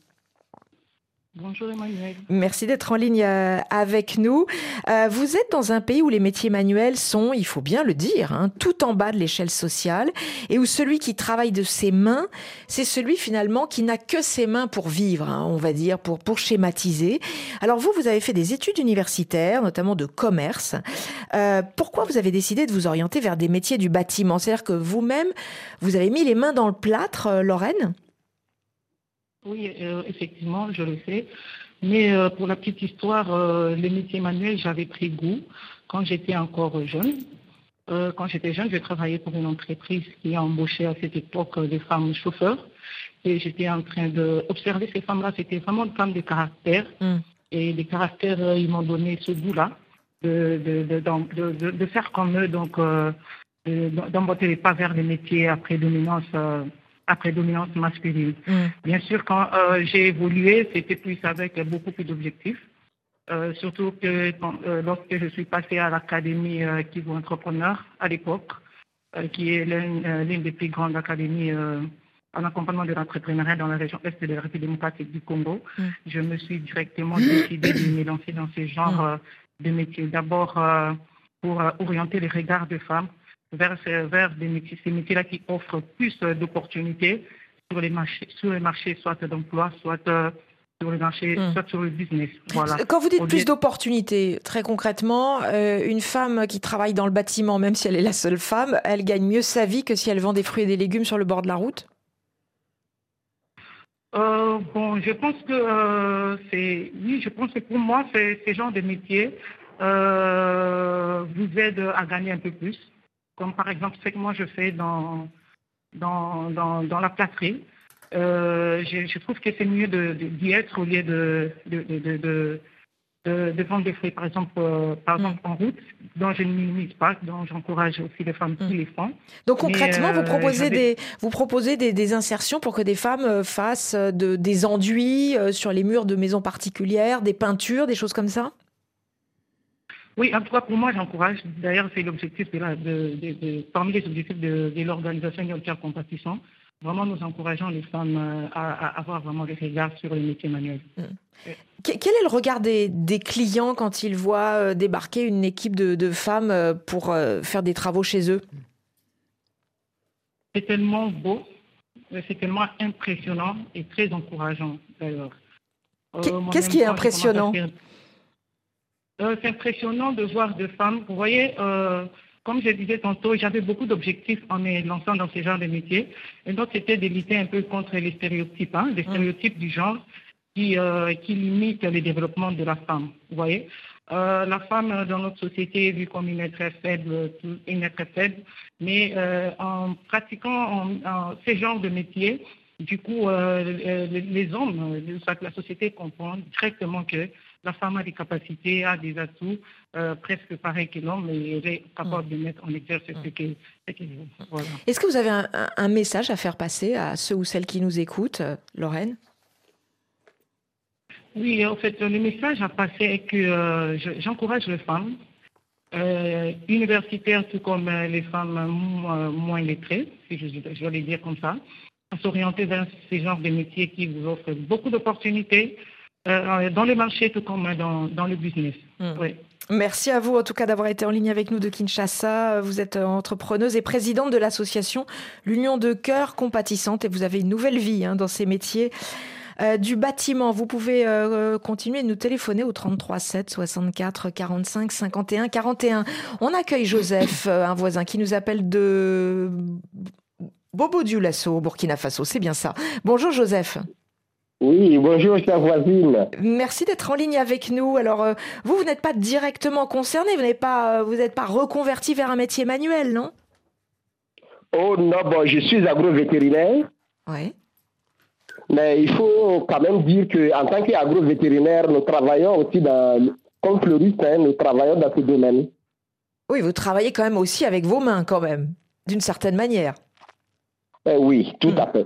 Speaker 10: Bonjour Emmanuel.
Speaker 3: Merci d'être en ligne euh, avec nous. Euh, vous êtes dans un pays où les métiers manuels sont, il faut bien le dire, hein, tout en bas de l'échelle sociale et où celui qui travaille de ses mains, c'est celui finalement qui n'a que ses mains pour vivre, hein, on va dire, pour, pour schématiser. Alors vous, vous avez fait des études universitaires, notamment de commerce. Euh, pourquoi vous avez décidé de vous orienter vers des métiers du bâtiment? C'est-à-dire que vous-même, vous avez mis les mains dans le plâtre, euh, Lorraine?
Speaker 10: Oui, euh, effectivement, je le sais. Mais euh, pour la petite histoire, euh, les métiers manuels, j'avais pris goût quand j'étais encore jeune. Euh, quand j'étais jeune, je travaillais pour une entreprise qui a embauché à cette époque des femmes chauffeurs. Et j'étais en train d'observer ces femmes-là. C'était vraiment des femmes de caractère.
Speaker 3: Mm.
Speaker 10: Et les caractères, ils m'ont donné ce goût-là de, de, de, d'em- de, de- de faire comme eux, donc de- d'emboîter les pas vers les métiers à prédominance, à prédominance masculine.
Speaker 3: Mm.
Speaker 10: Bien sûr, quand euh, j'ai évolué, c'était plus avec beaucoup plus d'objectifs. Euh, surtout que quand- euh, lorsque je suis passée à l'académie Kivu Entrepreneur à l'époque, qui est l'une des plus grandes académies en accompagnement de l'entrepreneuriat dans la région est de la République démocratique du Congo,
Speaker 3: Mm.
Speaker 10: je me suis directement décidée de me lancer dans ce genre euh, de métier. D'abord pour orienter les regards des femmes vers, vers des métiers, ces métiers-là qui offrent plus euh, d'opportunités sur les marchés, sur les marchés soit d'emploi, soit euh, sur le marché,
Speaker 3: Mm.
Speaker 10: soit sur le business. Voilà.
Speaker 3: Quand vous dites
Speaker 10: Au
Speaker 3: plus d'opportunités, très concrètement, euh, une femme qui travaille dans le bâtiment, même si elle est la seule femme, elle gagne mieux sa vie que si elle vend des fruits et des légumes sur le bord de la route?
Speaker 10: Euh, bon, je pense que euh, c'est, oui, je pense que pour moi, c'est ce genre de métier euh, vous aide à gagner un peu plus. Comme par exemple ce que moi je fais dans dans dans, dans la plâtrerie. Euh, je, je trouve que c'est mieux d'y être au lieu de de, de, de, de, de- de vendre des fruits, par exemple, euh, par exemple en route, dont je ne minimise pas, dont j'encourage aussi les femmes qui les font.
Speaker 3: Donc
Speaker 10: Mais,
Speaker 3: concrètement, vous
Speaker 10: euh,
Speaker 3: proposez, des, vous proposez des, des insertions pour que des femmes fassent de, des enduits sur les murs de maisons particulières, des peintures, des choses comme ça?
Speaker 10: Oui, en tout cas, pour moi, j'encourage. D'ailleurs, c'est l'objectif de, de, de- parmi les objectifs de, l'organisation Yolka Compétition. Vraiment, nous encourageons les femmes euh, à, à avoir vraiment des regards sur les métiers manuels.
Speaker 3: Que- Quel est le regard des, des clients quand ils voient euh, débarquer une équipe de, femmes euh, pour faire des travaux chez eux?
Speaker 10: C'est tellement beau, c'est tellement impressionnant et très encourageant, d'ailleurs.
Speaker 3: Qu'est-ce qui est impressionnant?
Speaker 10: Euh, c'est impressionnant de voir des femmes. Vous voyez, euh, comme je disais tantôt, j'avais beaucoup d'objectifs en me lançant dans ce genre de métier. Et donc, c'était de lutter un peu contre les stéréotypes, hein, les stéréotypes du genre qui, euh, qui limitent le développement de la femme. Vous voyez La femme dans notre société est vue comme une être faible, une être faible. Mais en pratiquant ce genre de métier, du coup, euh, euh, les, hommes, euh, la société comprend directement que la femme a des capacités, a des atouts euh, presque pareils que l'homme et elle est capable de mettre en exercice ce qu'elle ce qu'elle veut. Voilà.
Speaker 3: Est-ce que vous avez un, message à faire passer à ceux ou celles qui nous écoutent, Lorraine?
Speaker 10: Oui, en fait, le message à passer est que euh, je- j'encourage les femmes euh, universitaires, tout comme les femmes moins, lettrées, si je, je dois les dire comme ça, s'orienter vers ce genre de métiers qui vous offrent beaucoup d'opportunités euh, dans le marché, tout comme dans, dans le business. Oui.
Speaker 3: Merci à vous en tout cas d'avoir été en ligne avec nous de Kinshasa. Vous êtes euh, entrepreneuse et présidente de l'association L'Union de Cœur Compatissante et vous avez une nouvelle vie hein, dans ces métiers. euh, du bâtiment, vous pouvez euh, continuer de nous téléphoner au 33 7 64 45 51 41. On accueille Joseph, un voisin qui nous appelle de Bobo Dioulasso, au Burkina Faso. C'est bien ça. Bonjour Joseph.
Speaker 11: Oui, bonjour, chère voisine.
Speaker 3: Merci d'être en ligne avec nous. Alors, euh, vous, vous n'êtes pas directement concerné, vous n'êtes pas, euh, vous n'êtes pas reconverti vers un métier manuel, non?
Speaker 11: Oh non, bon, je suis agro-vétérinaire.
Speaker 3: Oui.
Speaker 11: Mais il faut quand même dire qu'en tant qu'agro-vétérinaire, nous travaillons aussi dans, comme fleuriste, hein, nous travaillons dans ce domaine.
Speaker 3: Oui, vous travaillez quand même aussi avec vos mains, quand même, d'une certaine manière.
Speaker 11: Eh oui, tout à fait.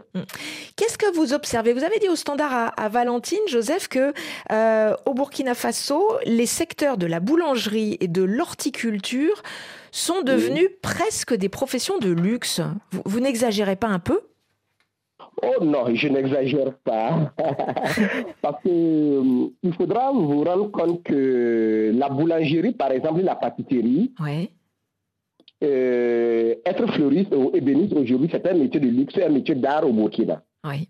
Speaker 3: Qu'est-ce que vous observez? Vous avez dit au standard à, à Valentine, Joseph, que euh, au Burkina Faso, les secteurs de la boulangerie et de l'horticulture sont devenus presque des professions de luxe. Vous, vous n'exagérez pas un peu?
Speaker 11: Oh non, je n'exagère pas. [laughs] Parce que euh, il faudra vous rendre compte que la boulangerie, par exemple, la pâtisserie,
Speaker 3: Ouais.
Speaker 11: Euh, être fleuriste ou ébéniste aujourd'hui, c'est un métier de luxe, un métier d'art au Burkina.
Speaker 3: Oui.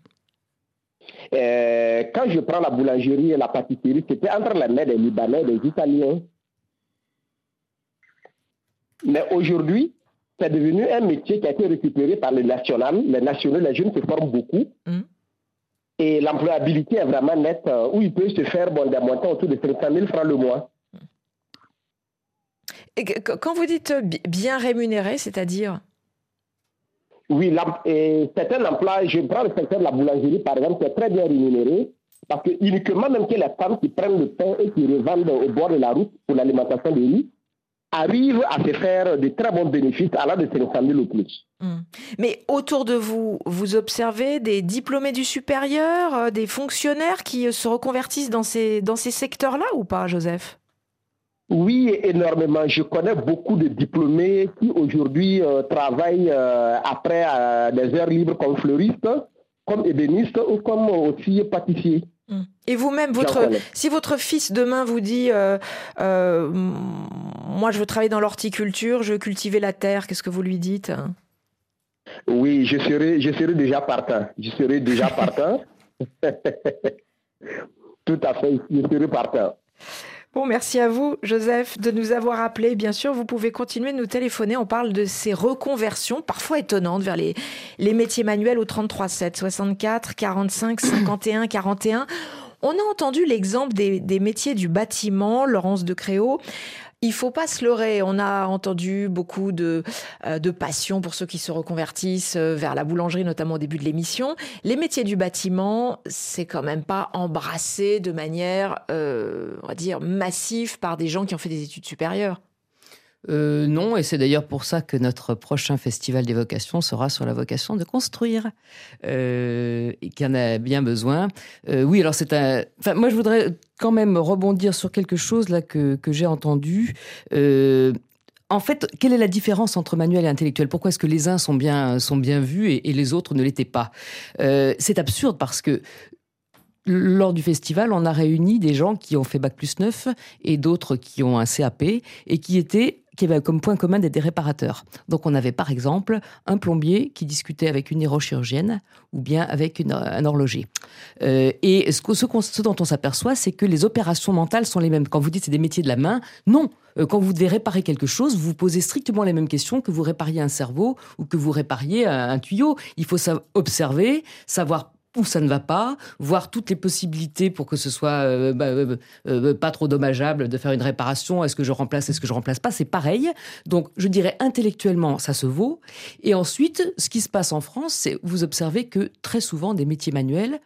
Speaker 11: Euh, quand je prends la boulangerie et la pâtisserie, c'était entre les mains des Libanais et des Italiens. Mais aujourd'hui, c'est devenu un métier qui a été récupéré par les nationales. Les nationaux, les jeunes se forment beaucoup. Et l'employabilité est vraiment nette, euh, où il peut se faire bon, des montants autour de 500 000 francs le mois.
Speaker 3: Et quand vous dites euh, bi- bien rémunéré, c'est-à-dire?
Speaker 11: Oui, l'em- et c'est un emploi, je prends le secteur de la boulangerie par exemple, c'est très bien rémunéré, parce que uniquement même que les femmes qui prennent le pain et qui revendent au bord de la route pour l'alimentation des riz, arrivent à se faire de très bons bénéfices allant de 500 000 ou plus.
Speaker 3: Mais autour de vous, vous observez des diplômés du supérieur, euh, des fonctionnaires qui euh, se reconvertissent dans ces, dans ces secteurs-là ou pas, Joseph?
Speaker 11: Oui, énormément. Je connais beaucoup de diplômés qui aujourd'hui euh, travaillent euh, après euh, des heures libres comme fleuristes, comme ébénistes ou comme aussi pâtissiers.
Speaker 3: Et vous-même, votre, si votre fils demain vous dit Moi, je veux travailler dans l'horticulture, je veux cultiver la terre, qu'est-ce que vous lui dites hein?
Speaker 11: Oui, je serai, je serai déjà partant. Je serai déjà [laughs] partant. [laughs] Tout à fait, je serai partant.
Speaker 3: Bon, merci à vous, Joseph, de nous avoir appelés. Bien sûr, vous pouvez continuer de nous téléphoner. On parle de ces reconversions, parfois étonnantes, vers les, métiers manuels au 33 7 64 45 51 41. On a entendu l'exemple des, des métiers du bâtiment, Laurence de Créo. Il faut pas se leurrer. On a entendu beaucoup de, euh, de passion pour ceux qui se reconvertissent euh, vers la boulangerie, notamment au début de l'émission. Les métiers du bâtiment, c'est quand même pas embrassé de manière, euh, on va dire, massive par des gens qui ont fait des études supérieures.
Speaker 7: Euh, non, et c'est d'ailleurs pour ça que notre prochain festival des vocations sera sur la vocation de construire, euh, et qu'il en a bien besoin. Euh, oui, alors c'est un. Enfin, moi, je voudrais quand même rebondir sur quelque chose là que, j'ai entendu. En fait, quelle est la différence entre manuel et intellectuel? Pourquoi est-ce que les uns sont bien, sont bien vus et, et les autres ne l'étaient pas? C'est absurde parce que lors du festival, on a réuni des gens qui ont fait Bac plus 9 et d'autres qui ont un CAP et qui étaient qui avaient comme point commun d'être des réparateurs. Donc on avait par exemple un plombier qui discutait avec une neurochirurgienne ou bien avec un horloger. Euh, et ce, dont on s'aperçoit, c'est que les opérations mentales sont les mêmes. Quand vous dites c'est des métiers de la main, non. Euh, Quand vous devez réparer quelque chose, vous posez strictement les mêmes questions que vous répariez un cerveau ou que vous répariez un, tuyau. Il faut observer, savoir où ça ne va pas, voir toutes les possibilités pour que ce soit euh, bah, euh, euh, pas trop dommageable de faire une réparation. Est-ce que je remplace, est-ce que je remplace pas? C'est pareil. Donc, je dirais intellectuellement, ça se vaut. Et ensuite, ce qui se passe en France, c'est vous observez que très souvent des métiers manuels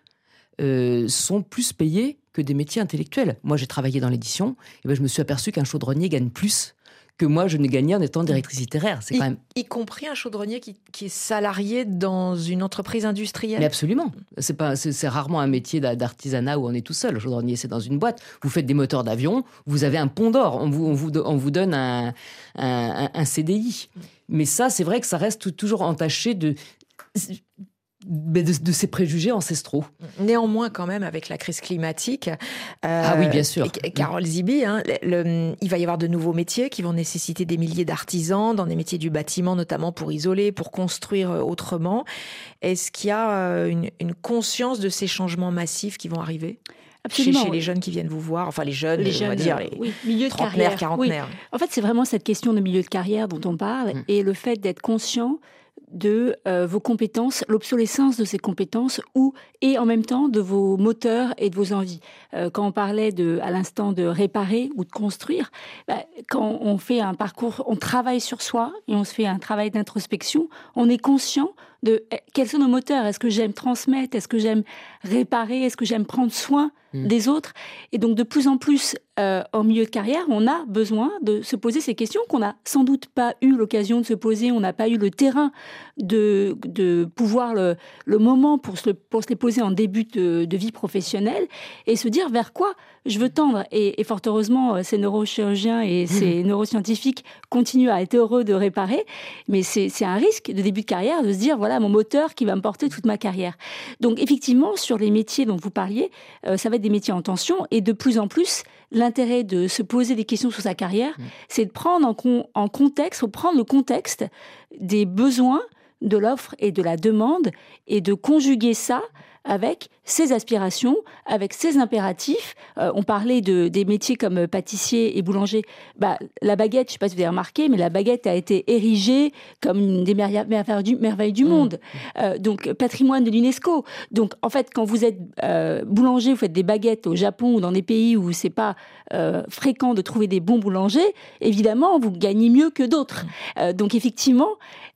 Speaker 7: sont plus payés que des métiers intellectuels. Moi, j'ai travaillé dans l'édition, et ben, je me suis aperçu qu'un chaudronnier gagne plus que moi je ne gagnais en étant directrice littéraire. C'est quand même
Speaker 3: y compris un chaudronnier qui, qui est salarié dans une entreprise industrielle.
Speaker 7: Mais absolument. C'est pas, c'est rarement un métier d'a- d'artisanat où on est tout seul. Le chaudronnier, c'est dans une boîte. Vous faites des moteurs d'avion, vous avez un pont d'or. On vous, on vous, do- on vous donne un, un, un CDI. Mais ça, c'est vrai que ça reste toujours entaché de, de, de ces préjugés ancestraux.
Speaker 3: Néanmoins, quand même, avec la crise climatique.
Speaker 7: Ah oui, bien sûr.
Speaker 3: Carole Zibi, hein, le- le- il va y avoir de nouveaux métiers qui vont nécessiter des milliers d'artisans dans des métiers du bâtiment, notamment pour isoler, pour construire euh, autrement. Est-ce qu'il y a euh, une, une conscience de ces changements massifs qui vont arriver chez,
Speaker 8: Absolument,
Speaker 3: chez les
Speaker 8: oui.
Speaker 3: jeunes qui viennent vous voir, enfin les jeunes,
Speaker 8: les
Speaker 3: on va
Speaker 8: jeunes,
Speaker 3: dire,
Speaker 8: euh,
Speaker 3: les
Speaker 8: oui, milieu de
Speaker 3: trentenaires,
Speaker 8: carrière,
Speaker 3: quarantenaires.
Speaker 8: oui. En fait, c'est vraiment cette question de milieu de carrière dont on parle
Speaker 3: Mm.
Speaker 8: et le fait d'être conscient de euh, vos compétences, l'obsolescence de ces compétences ou et en même temps de vos moteurs et de vos envies. Euh, quand on parlait de, à l'instant de réparer ou de construire, bah, quand on fait un parcours, on travaille sur soi et on se fait un travail d'introspection, on est conscient de eh, quels sont nos moteurs? Est-ce que j'aime transmettre? Est-ce que j'aime réparer? Est-ce que j'aime prendre soin
Speaker 7: Mm.
Speaker 8: des autres? Et donc de plus en plus, euh, en milieu de carrière, on a besoin de se poser ces questions qu'on n'a sans doute pas eu l'occasion de se poser. On n'a pas eu le terrain de, de pouvoir le, le moment pour se, pour se les poser en début de, de vie professionnelle et se dire vers quoi je veux tendre. Et, et fort heureusement, euh, ces neurochirurgiens et ces neuroscientifiques continuent à être heureux de réparer. Mais c'est c'est un risque de début de carrière de se dire voilà mon moteur qui va me porter toute ma carrière. Donc effectivement, sur les métiers dont vous parliez, euh, ça va être des métiers en tension et de plus en plus, l'intérêt de se poser des questions sur sa carrière, c'est de prendre en, con- en contexte, faut prendre le contexte des besoins de l'offre et de la demande et de conjuguer ça avec ses aspirations, avec ses impératifs. Euh, on parlait de, des métiers comme euh, pâtissier et boulanger. Bah, la baguette, je ne sais pas si vous avez remarqué, mais la baguette a été érigée comme une des merveilles du, merveilles du monde. Euh, donc, patrimoine de l'UNESCO. Donc, en fait, quand vous êtes euh, boulanger, vous faites des baguettes au Japon ou dans des pays où c'est pas fréquent de trouver des bons boulangers, évidemment, vous gagnez mieux que d'autres. Euh, donc, effectivement,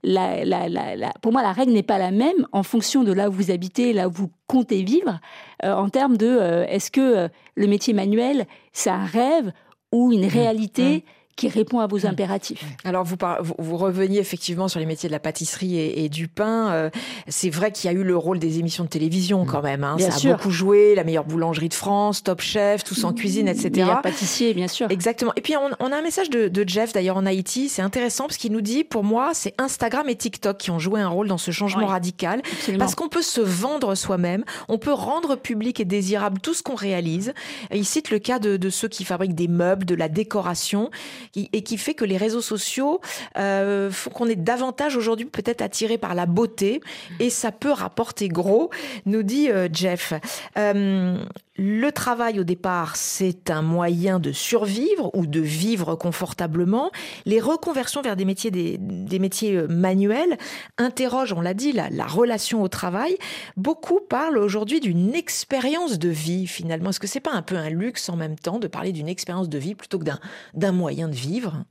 Speaker 8: la, la- la- la- pour moi, la règle n'est pas la même en fonction de là où vous habitez, là où vous comptez vivre, euh, en termes de euh, est-ce que euh, le métier manuel, c'est un rêve ou une réalité qui répond à vos impératifs.
Speaker 3: Alors vous, par- vous, vous reveniez effectivement sur les métiers de la pâtisserie et, et du pain. Euh, c'est vrai qu'il y a eu le rôle des émissions de télévision quand même. hein.
Speaker 8: Bien
Speaker 3: Ça
Speaker 8: sûr.
Speaker 3: a beaucoup joué. La meilleure boulangerie de France, Top Chef, tous en cuisine, etc.
Speaker 8: Meilleur pâtissier, bien sûr.
Speaker 3: Exactement. Et puis on, on a un message de, de Jeff d'ailleurs en Haïti. C'est intéressant parce qu'il nous dit, pour moi, c'est Instagram et TikTok qui ont joué un rôle dans ce changement
Speaker 8: Oui,
Speaker 3: radical.
Speaker 8: absolument.
Speaker 3: Parce qu'on peut se vendre soi-même, on peut rendre public et désirable tout ce qu'on réalise. Et il cite le cas de, de ceux qui fabriquent des meubles, de la décoration, et qui fait que les réseaux sociaux euh, font qu'on est davantage aujourd'hui peut-être attiré par la beauté, et ça peut rapporter gros, nous dit euh, Jeff. Euh, le travail au départ, c'est un moyen de survivre ou de vivre confortablement. Les reconversions vers des métiers, des, métiers euh, manuels interrogent, on l'a dit, la, la relation au travail. Beaucoup parlent aujourd'hui d'une expérience de vie finalement. Est-ce que c'est pas un peu un luxe en même temps de parler d'une expérience de vie plutôt que d'un moyen de vivre?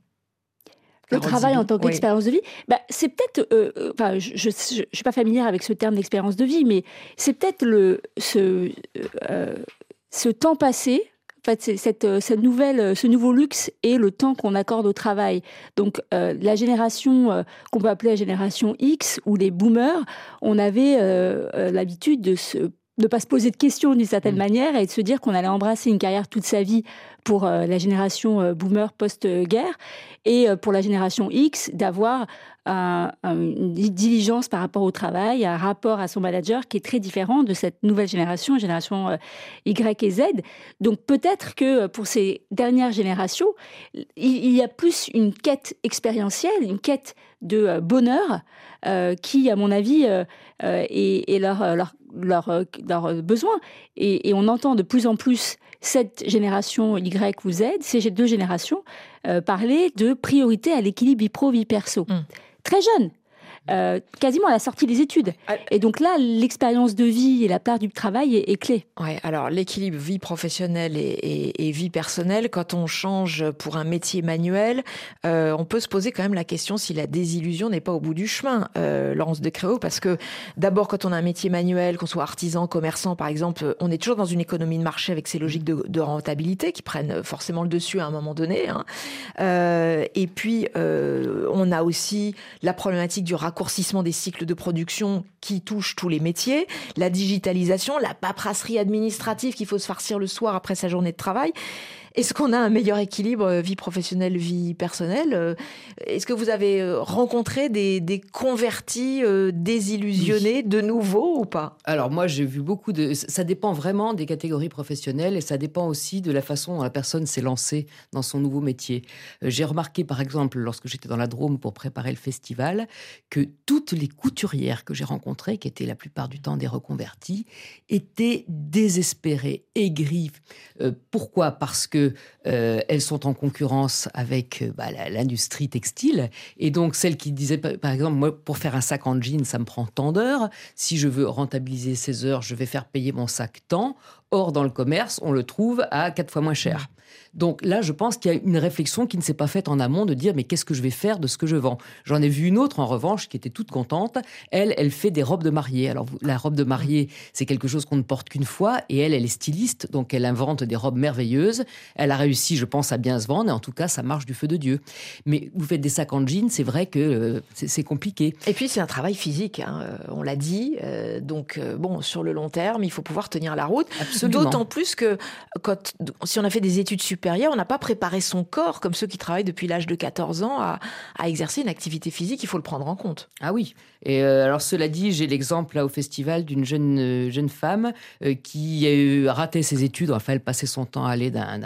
Speaker 8: Le travail en tant
Speaker 3: Oui.
Speaker 8: qu'expérience de vie, bah, c'est peut-être, euh, euh, enfin, je ne suis pas familière avec ce terme d'expérience de vie, mais c'est peut-être le ce, euh, ce temps passé. En fait, cette, cette nouvelle, ce nouveau luxe et le temps qu'on accorde au travail. Donc, euh, la génération euh, qu'on peut appeler la génération X ou les boomers, on avait euh, l'habitude de se de pas se poser de questions d'une certaine manière et de se dire qu'on allait embrasser une carrière toute sa vie pour euh, la génération euh, boomer post-guerre et euh, pour la génération X d'avoir un- un- une diligence par rapport au travail, un rapport à son manager qui est très différent de cette nouvelle génération, génération Y et Z. Donc peut-être que pour ces dernières générations, il, il y a plus une quête expérientielle, une quête de euh, bonheur euh, qui, à mon avis, euh, est, est leur, leur, leur, leur, besoin. Et, et on entend de plus en plus cette génération Y ou Z, ces deux générations, euh, parler de priorité à l'équilibre vie pro-vie perso. Très jeune. Euh, quasiment à la sortie des études. Et donc là, l'expérience de vie et la part du travail est, est clé.
Speaker 3: Ouais, alors l'équilibre vie professionnelle et, et- et vie personnelle, quand on change pour un métier manuel, euh, on peut se poser quand même la question si la désillusion n'est pas au bout du chemin, euh, Laurence de Créo, parce que d'abord quand on a un métier manuel, qu'on soit artisan, commerçant par exemple, on est toujours dans une économie de marché avec ses logiques de, de rentabilité qui prennent forcément le dessus à un moment donné. hein. Euh, et puis on a aussi la problématique du raccourcissement des cycles de production qui touche tous les métiers, la digitalisation, la paperasserie administrative qu'il faut se farcir le soir après sa journée de travail. Est-ce qu'on a un meilleur équilibre euh, vie professionnelle, vie personnelle Euh, Est-ce que vous avez euh, rencontré des, des convertis euh, désillusionnés de nouveau ou pas?
Speaker 7: Alors moi j'ai vu beaucoup de... Ça dépend vraiment des catégories professionnelles et ça dépend aussi de la façon dont la personne s'est lancée dans son nouveau métier. J'ai remarqué par exemple lorsque j'étais dans la Drôme pour préparer le festival que toutes les couturières que j'ai rencontrées, qui étaient la plupart du temps des reconvertis, étaient désespérées, aigries. Euh, pourquoi? Parce que euh, elles sont en concurrence avec euh, bah, l'industrie textile. Et donc celles qui disaient par par exemple moi pour faire un sac en jean ça me prend tant d'heures. Si je veux rentabiliser ces heures je vais faire payer mon sac tant or dans le commerce on le trouve à quatre fois moins cher. Donc là je pense qu'il y a une réflexion qui ne s'est pas faite en amont de dire mais qu'est-ce que je vais faire de ce que je vends? J'en ai vu une autre en revanche qui était toute contente. Elle elle fait des robes de mariée. Alors la robe de mariée c'est quelque chose qu'on ne porte qu'une fois et elle elle est styliste donc elle invente des robes merveilleuses. Elle a réussi je pense à bien se vendre et en tout cas ça marche du feu de Dieu. Mais vous faites des sacs en jean c'est vrai que euh, c'est compliqué.
Speaker 3: Et puis c'est un travail physique, hein, euh, on l'a dit. euh, donc euh, bon, sur le long terme, il faut pouvoir tenir la route.
Speaker 7: Absolument.
Speaker 3: D'autant plus que quand, si on a fait des études supérieures, on n'a pas préparé son corps comme ceux qui travaillent depuis l'âge de 14 ans à, à exercer une activité physique. Il faut le prendre en compte.
Speaker 7: Ah oui. Et euh, alors cela dit, j'ai l'exemple là au festival d'une jeune euh, jeune femme euh, qui a raté ses études. Enfin, elle passait son temps à aller d'un-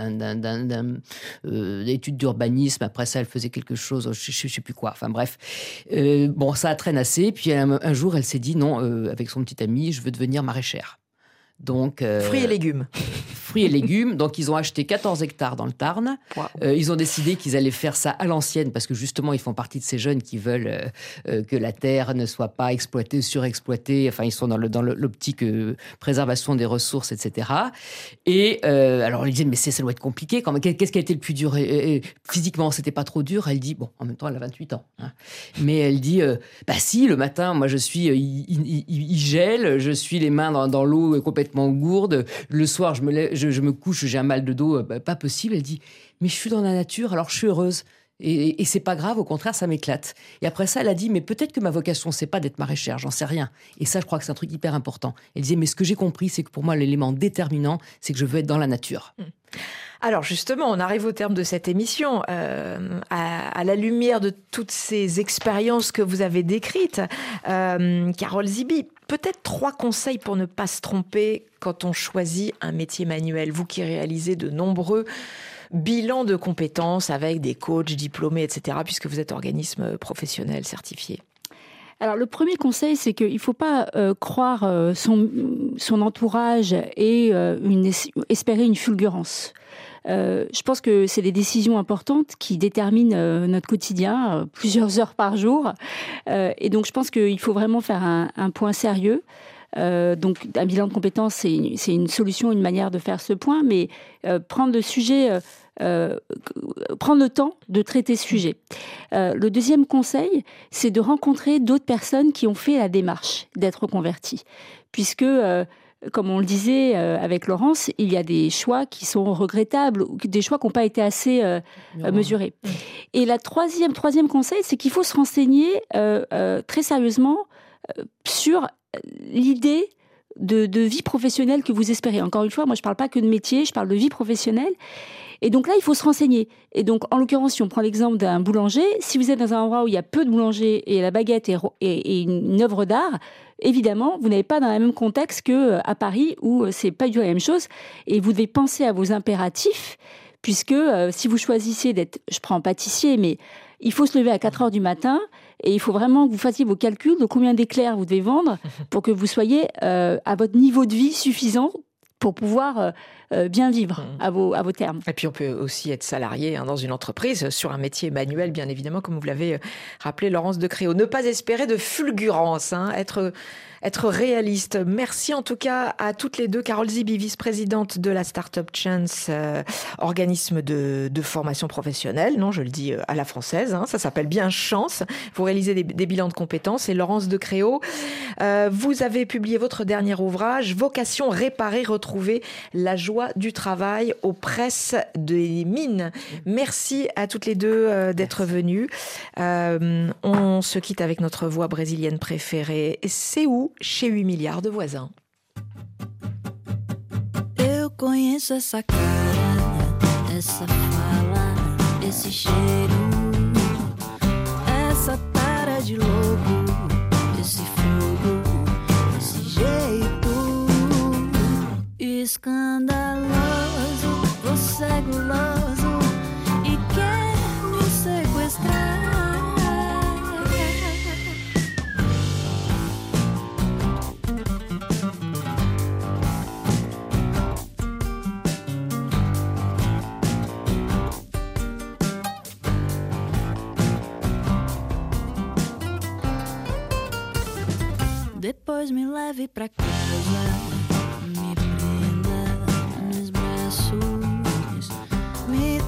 Speaker 7: d'études d'urbanisme. Après ça, elle faisait quelque chose, je, je sais plus quoi. Enfin bref. Bon, ça traîne assez. Puis un, un jour, elle s'est dit non, avec son petit ami, je veux devenir maraîchère. Donc euh,
Speaker 3: Fruits et légumes.
Speaker 7: fruits et légumes. [laughs] Donc, ils ont acheté 14 hectares dans le Tarn. Euh, ils ont décidé qu'ils allaient faire ça à l'ancienne parce que justement, ils font partie de ces jeunes qui veulent euh, que la terre ne soit pas exploitée, surexploitée. Enfin, ils sont dans le- dans l'optique préservation des ressources, etc. Et alors, on lui disait, mais c'est- ça doit être compliqué. quand. Qu'est-ce qui a été le plus dur? Et- et- Physiquement, c'était pas trop dur. Elle dit, bon, en même temps, elle a 28 ans. hein. Mais elle dit, bah si, le matin, moi, je suis, il, il- il- il gèle, je suis les mains dans, dans l'eau euh, gourde. Le soir, je me, je me couche, j'ai un mal de dos, euh, bah, pas possible. Elle dit, mais je suis dans la nature, alors je suis heureuse. Et, c'est pas grave, au contraire, ça m'éclate. Et après ça, elle a dit, mais peut-être que ma vocation, c'est pas d'être maraîchère, j'en sais rien. Et ça, je crois que c'est un truc hyper important. Elle disait, mais ce que j'ai compris, c'est que pour moi, l'élément déterminant, c'est que je veux être dans la nature.
Speaker 3: Alors justement, on arrive au terme de cette émission. Euh, à, à la lumière de toutes ces expériences que vous avez décrites, euh, Carole Zibi, peut-être trois conseils pour ne pas se tromper quand on choisit un métier manuel. Vous qui réalisez de nombreux bilans de compétences avec des coachs diplômés, etc., puisque vous êtes organisme professionnel certifié.
Speaker 8: Alors le premier conseil, c'est qu'il ne faut pas euh, croire euh, son, entourage et euh, espérer une fulgurance. Je pense que c'est des décisions importantes qui déterminent notre quotidien, plusieurs heures par jour. Et donc je pense qu'il faut vraiment faire un point sérieux. Euh, donc un bilan de compétences, c'est une, solution, une manière de faire ce point, mais euh, prendre le sujet, euh, prendre le temps de traiter ce sujet. Le deuxième conseil, c'est de rencontrer d'autres personnes qui ont fait la démarche d'être converties, puisque comme on le disait avec Laurence, il y a des choix qui sont regrettables, des choix qui n'ont pas été assez euh, mesurés. Et la troisième, troisième conseil, c'est qu'il faut se renseigner euh, euh, très sérieusement sur l'idée de, vie professionnelle que vous espérez. Encore une fois, moi je parle pas que de métier, je parle de vie professionnelle. Et donc là, il faut se renseigner. Et donc, en l'occurrence, si on prend l'exemple d'un boulanger, si vous êtes dans un endroit où il y a peu de boulangers et la baguette est, une œuvre d'art, évidemment, vous n'êtes pas dans le même contexte que euh, à Paris où euh, c'est pas du tout la même chose. Et vous devez penser à vos impératifs, puisque euh, si vous choisissez d'être, je prends pâtissier, mais il faut se lever à 4 heures du matin et il faut vraiment que vous fassiez vos calculs de combien d'éclairs vous devez vendre [laughs] pour que vous soyez euh, à votre niveau de vie suffisant pour pouvoir euh, euh, bien vivre à vos, à vos termes.
Speaker 3: Et puis on peut aussi être salarié hein, dans une entreprise sur un métier manuel, bien évidemment, comme vous l'avez rappelé, Laurence de Créo. Ne pas espérer de fulgurance, hein, être, être réaliste. Merci en tout cas à toutes les deux. Carole Zibi, vice-présidente de la Startup Chance, euh, organisme de, de formation professionnelle, non, je le dis euh, à la française, hein, ça s'appelle bien Chance. Vous réalisez des, des bilans de compétences. Et Laurence de Créo, euh, vous avez publié votre dernier ouvrage, Vocation réparer, retrouver la joie du travail aux presses des mines. Merci à toutes les deux euh, d'être venues. Euh, on se quitte avec notre voix brésilienne préférée. C'est où Chez 8 milliards de voisins.
Speaker 12: Eu conheço essa cara, essa fala, esse cheiro, essa cara de louco, esse fogo, esse jeito escandaloso. Você é guloso e quer me sequestrar. Depois me leve pra casa,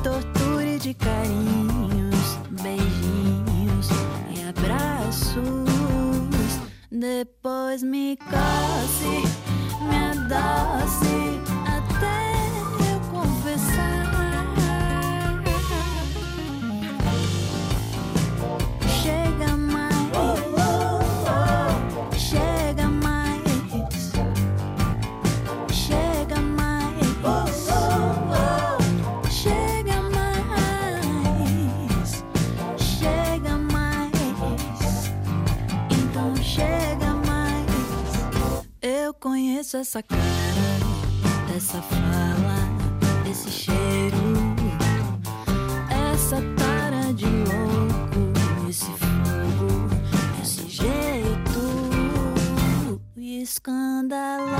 Speaker 12: torture de carinhos, beijinhos e abraços. Depois me coce, me adoce conheço essa cara, essa fala, esse cheiro, essa cara de louco, esse fogo, esse jeito escandaloso.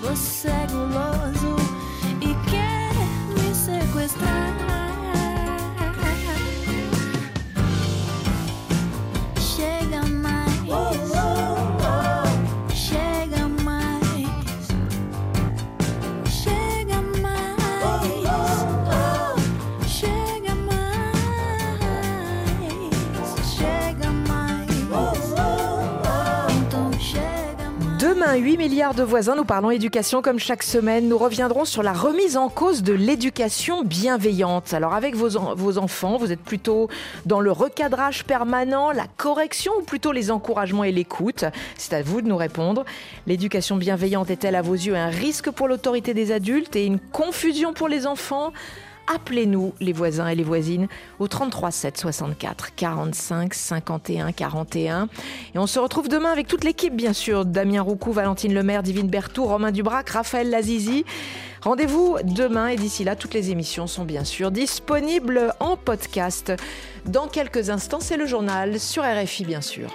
Speaker 12: Você é guloso e quer me sequestrar.
Speaker 3: 8 milliards de voisins, nous parlons éducation comme chaque semaine. Nous reviendrons sur la remise en cause de l'éducation bienveillante. Alors avec vos, vos enfants, vous êtes plutôt dans le recadrage permanent, la correction ou plutôt les encouragements et l'écoute? C'est à vous de nous répondre. L'éducation bienveillante est-elle à vos yeux un risque pour l'autorité des adultes et une confusion pour les enfants? Appelez-nous les voisins et les voisines au 33 7 64 45 51 41. Et on se retrouve demain avec toute l'équipe, bien sûr. Damien Roucou, Valentine Lemaire, Divine Berthoud, Romain Dubrac, Raphaël Lazizi. Rendez-vous demain et d'ici là, toutes les émissions sont bien sûr disponibles en podcast. Dans quelques instants, c'est le journal sur RFI, bien sûr.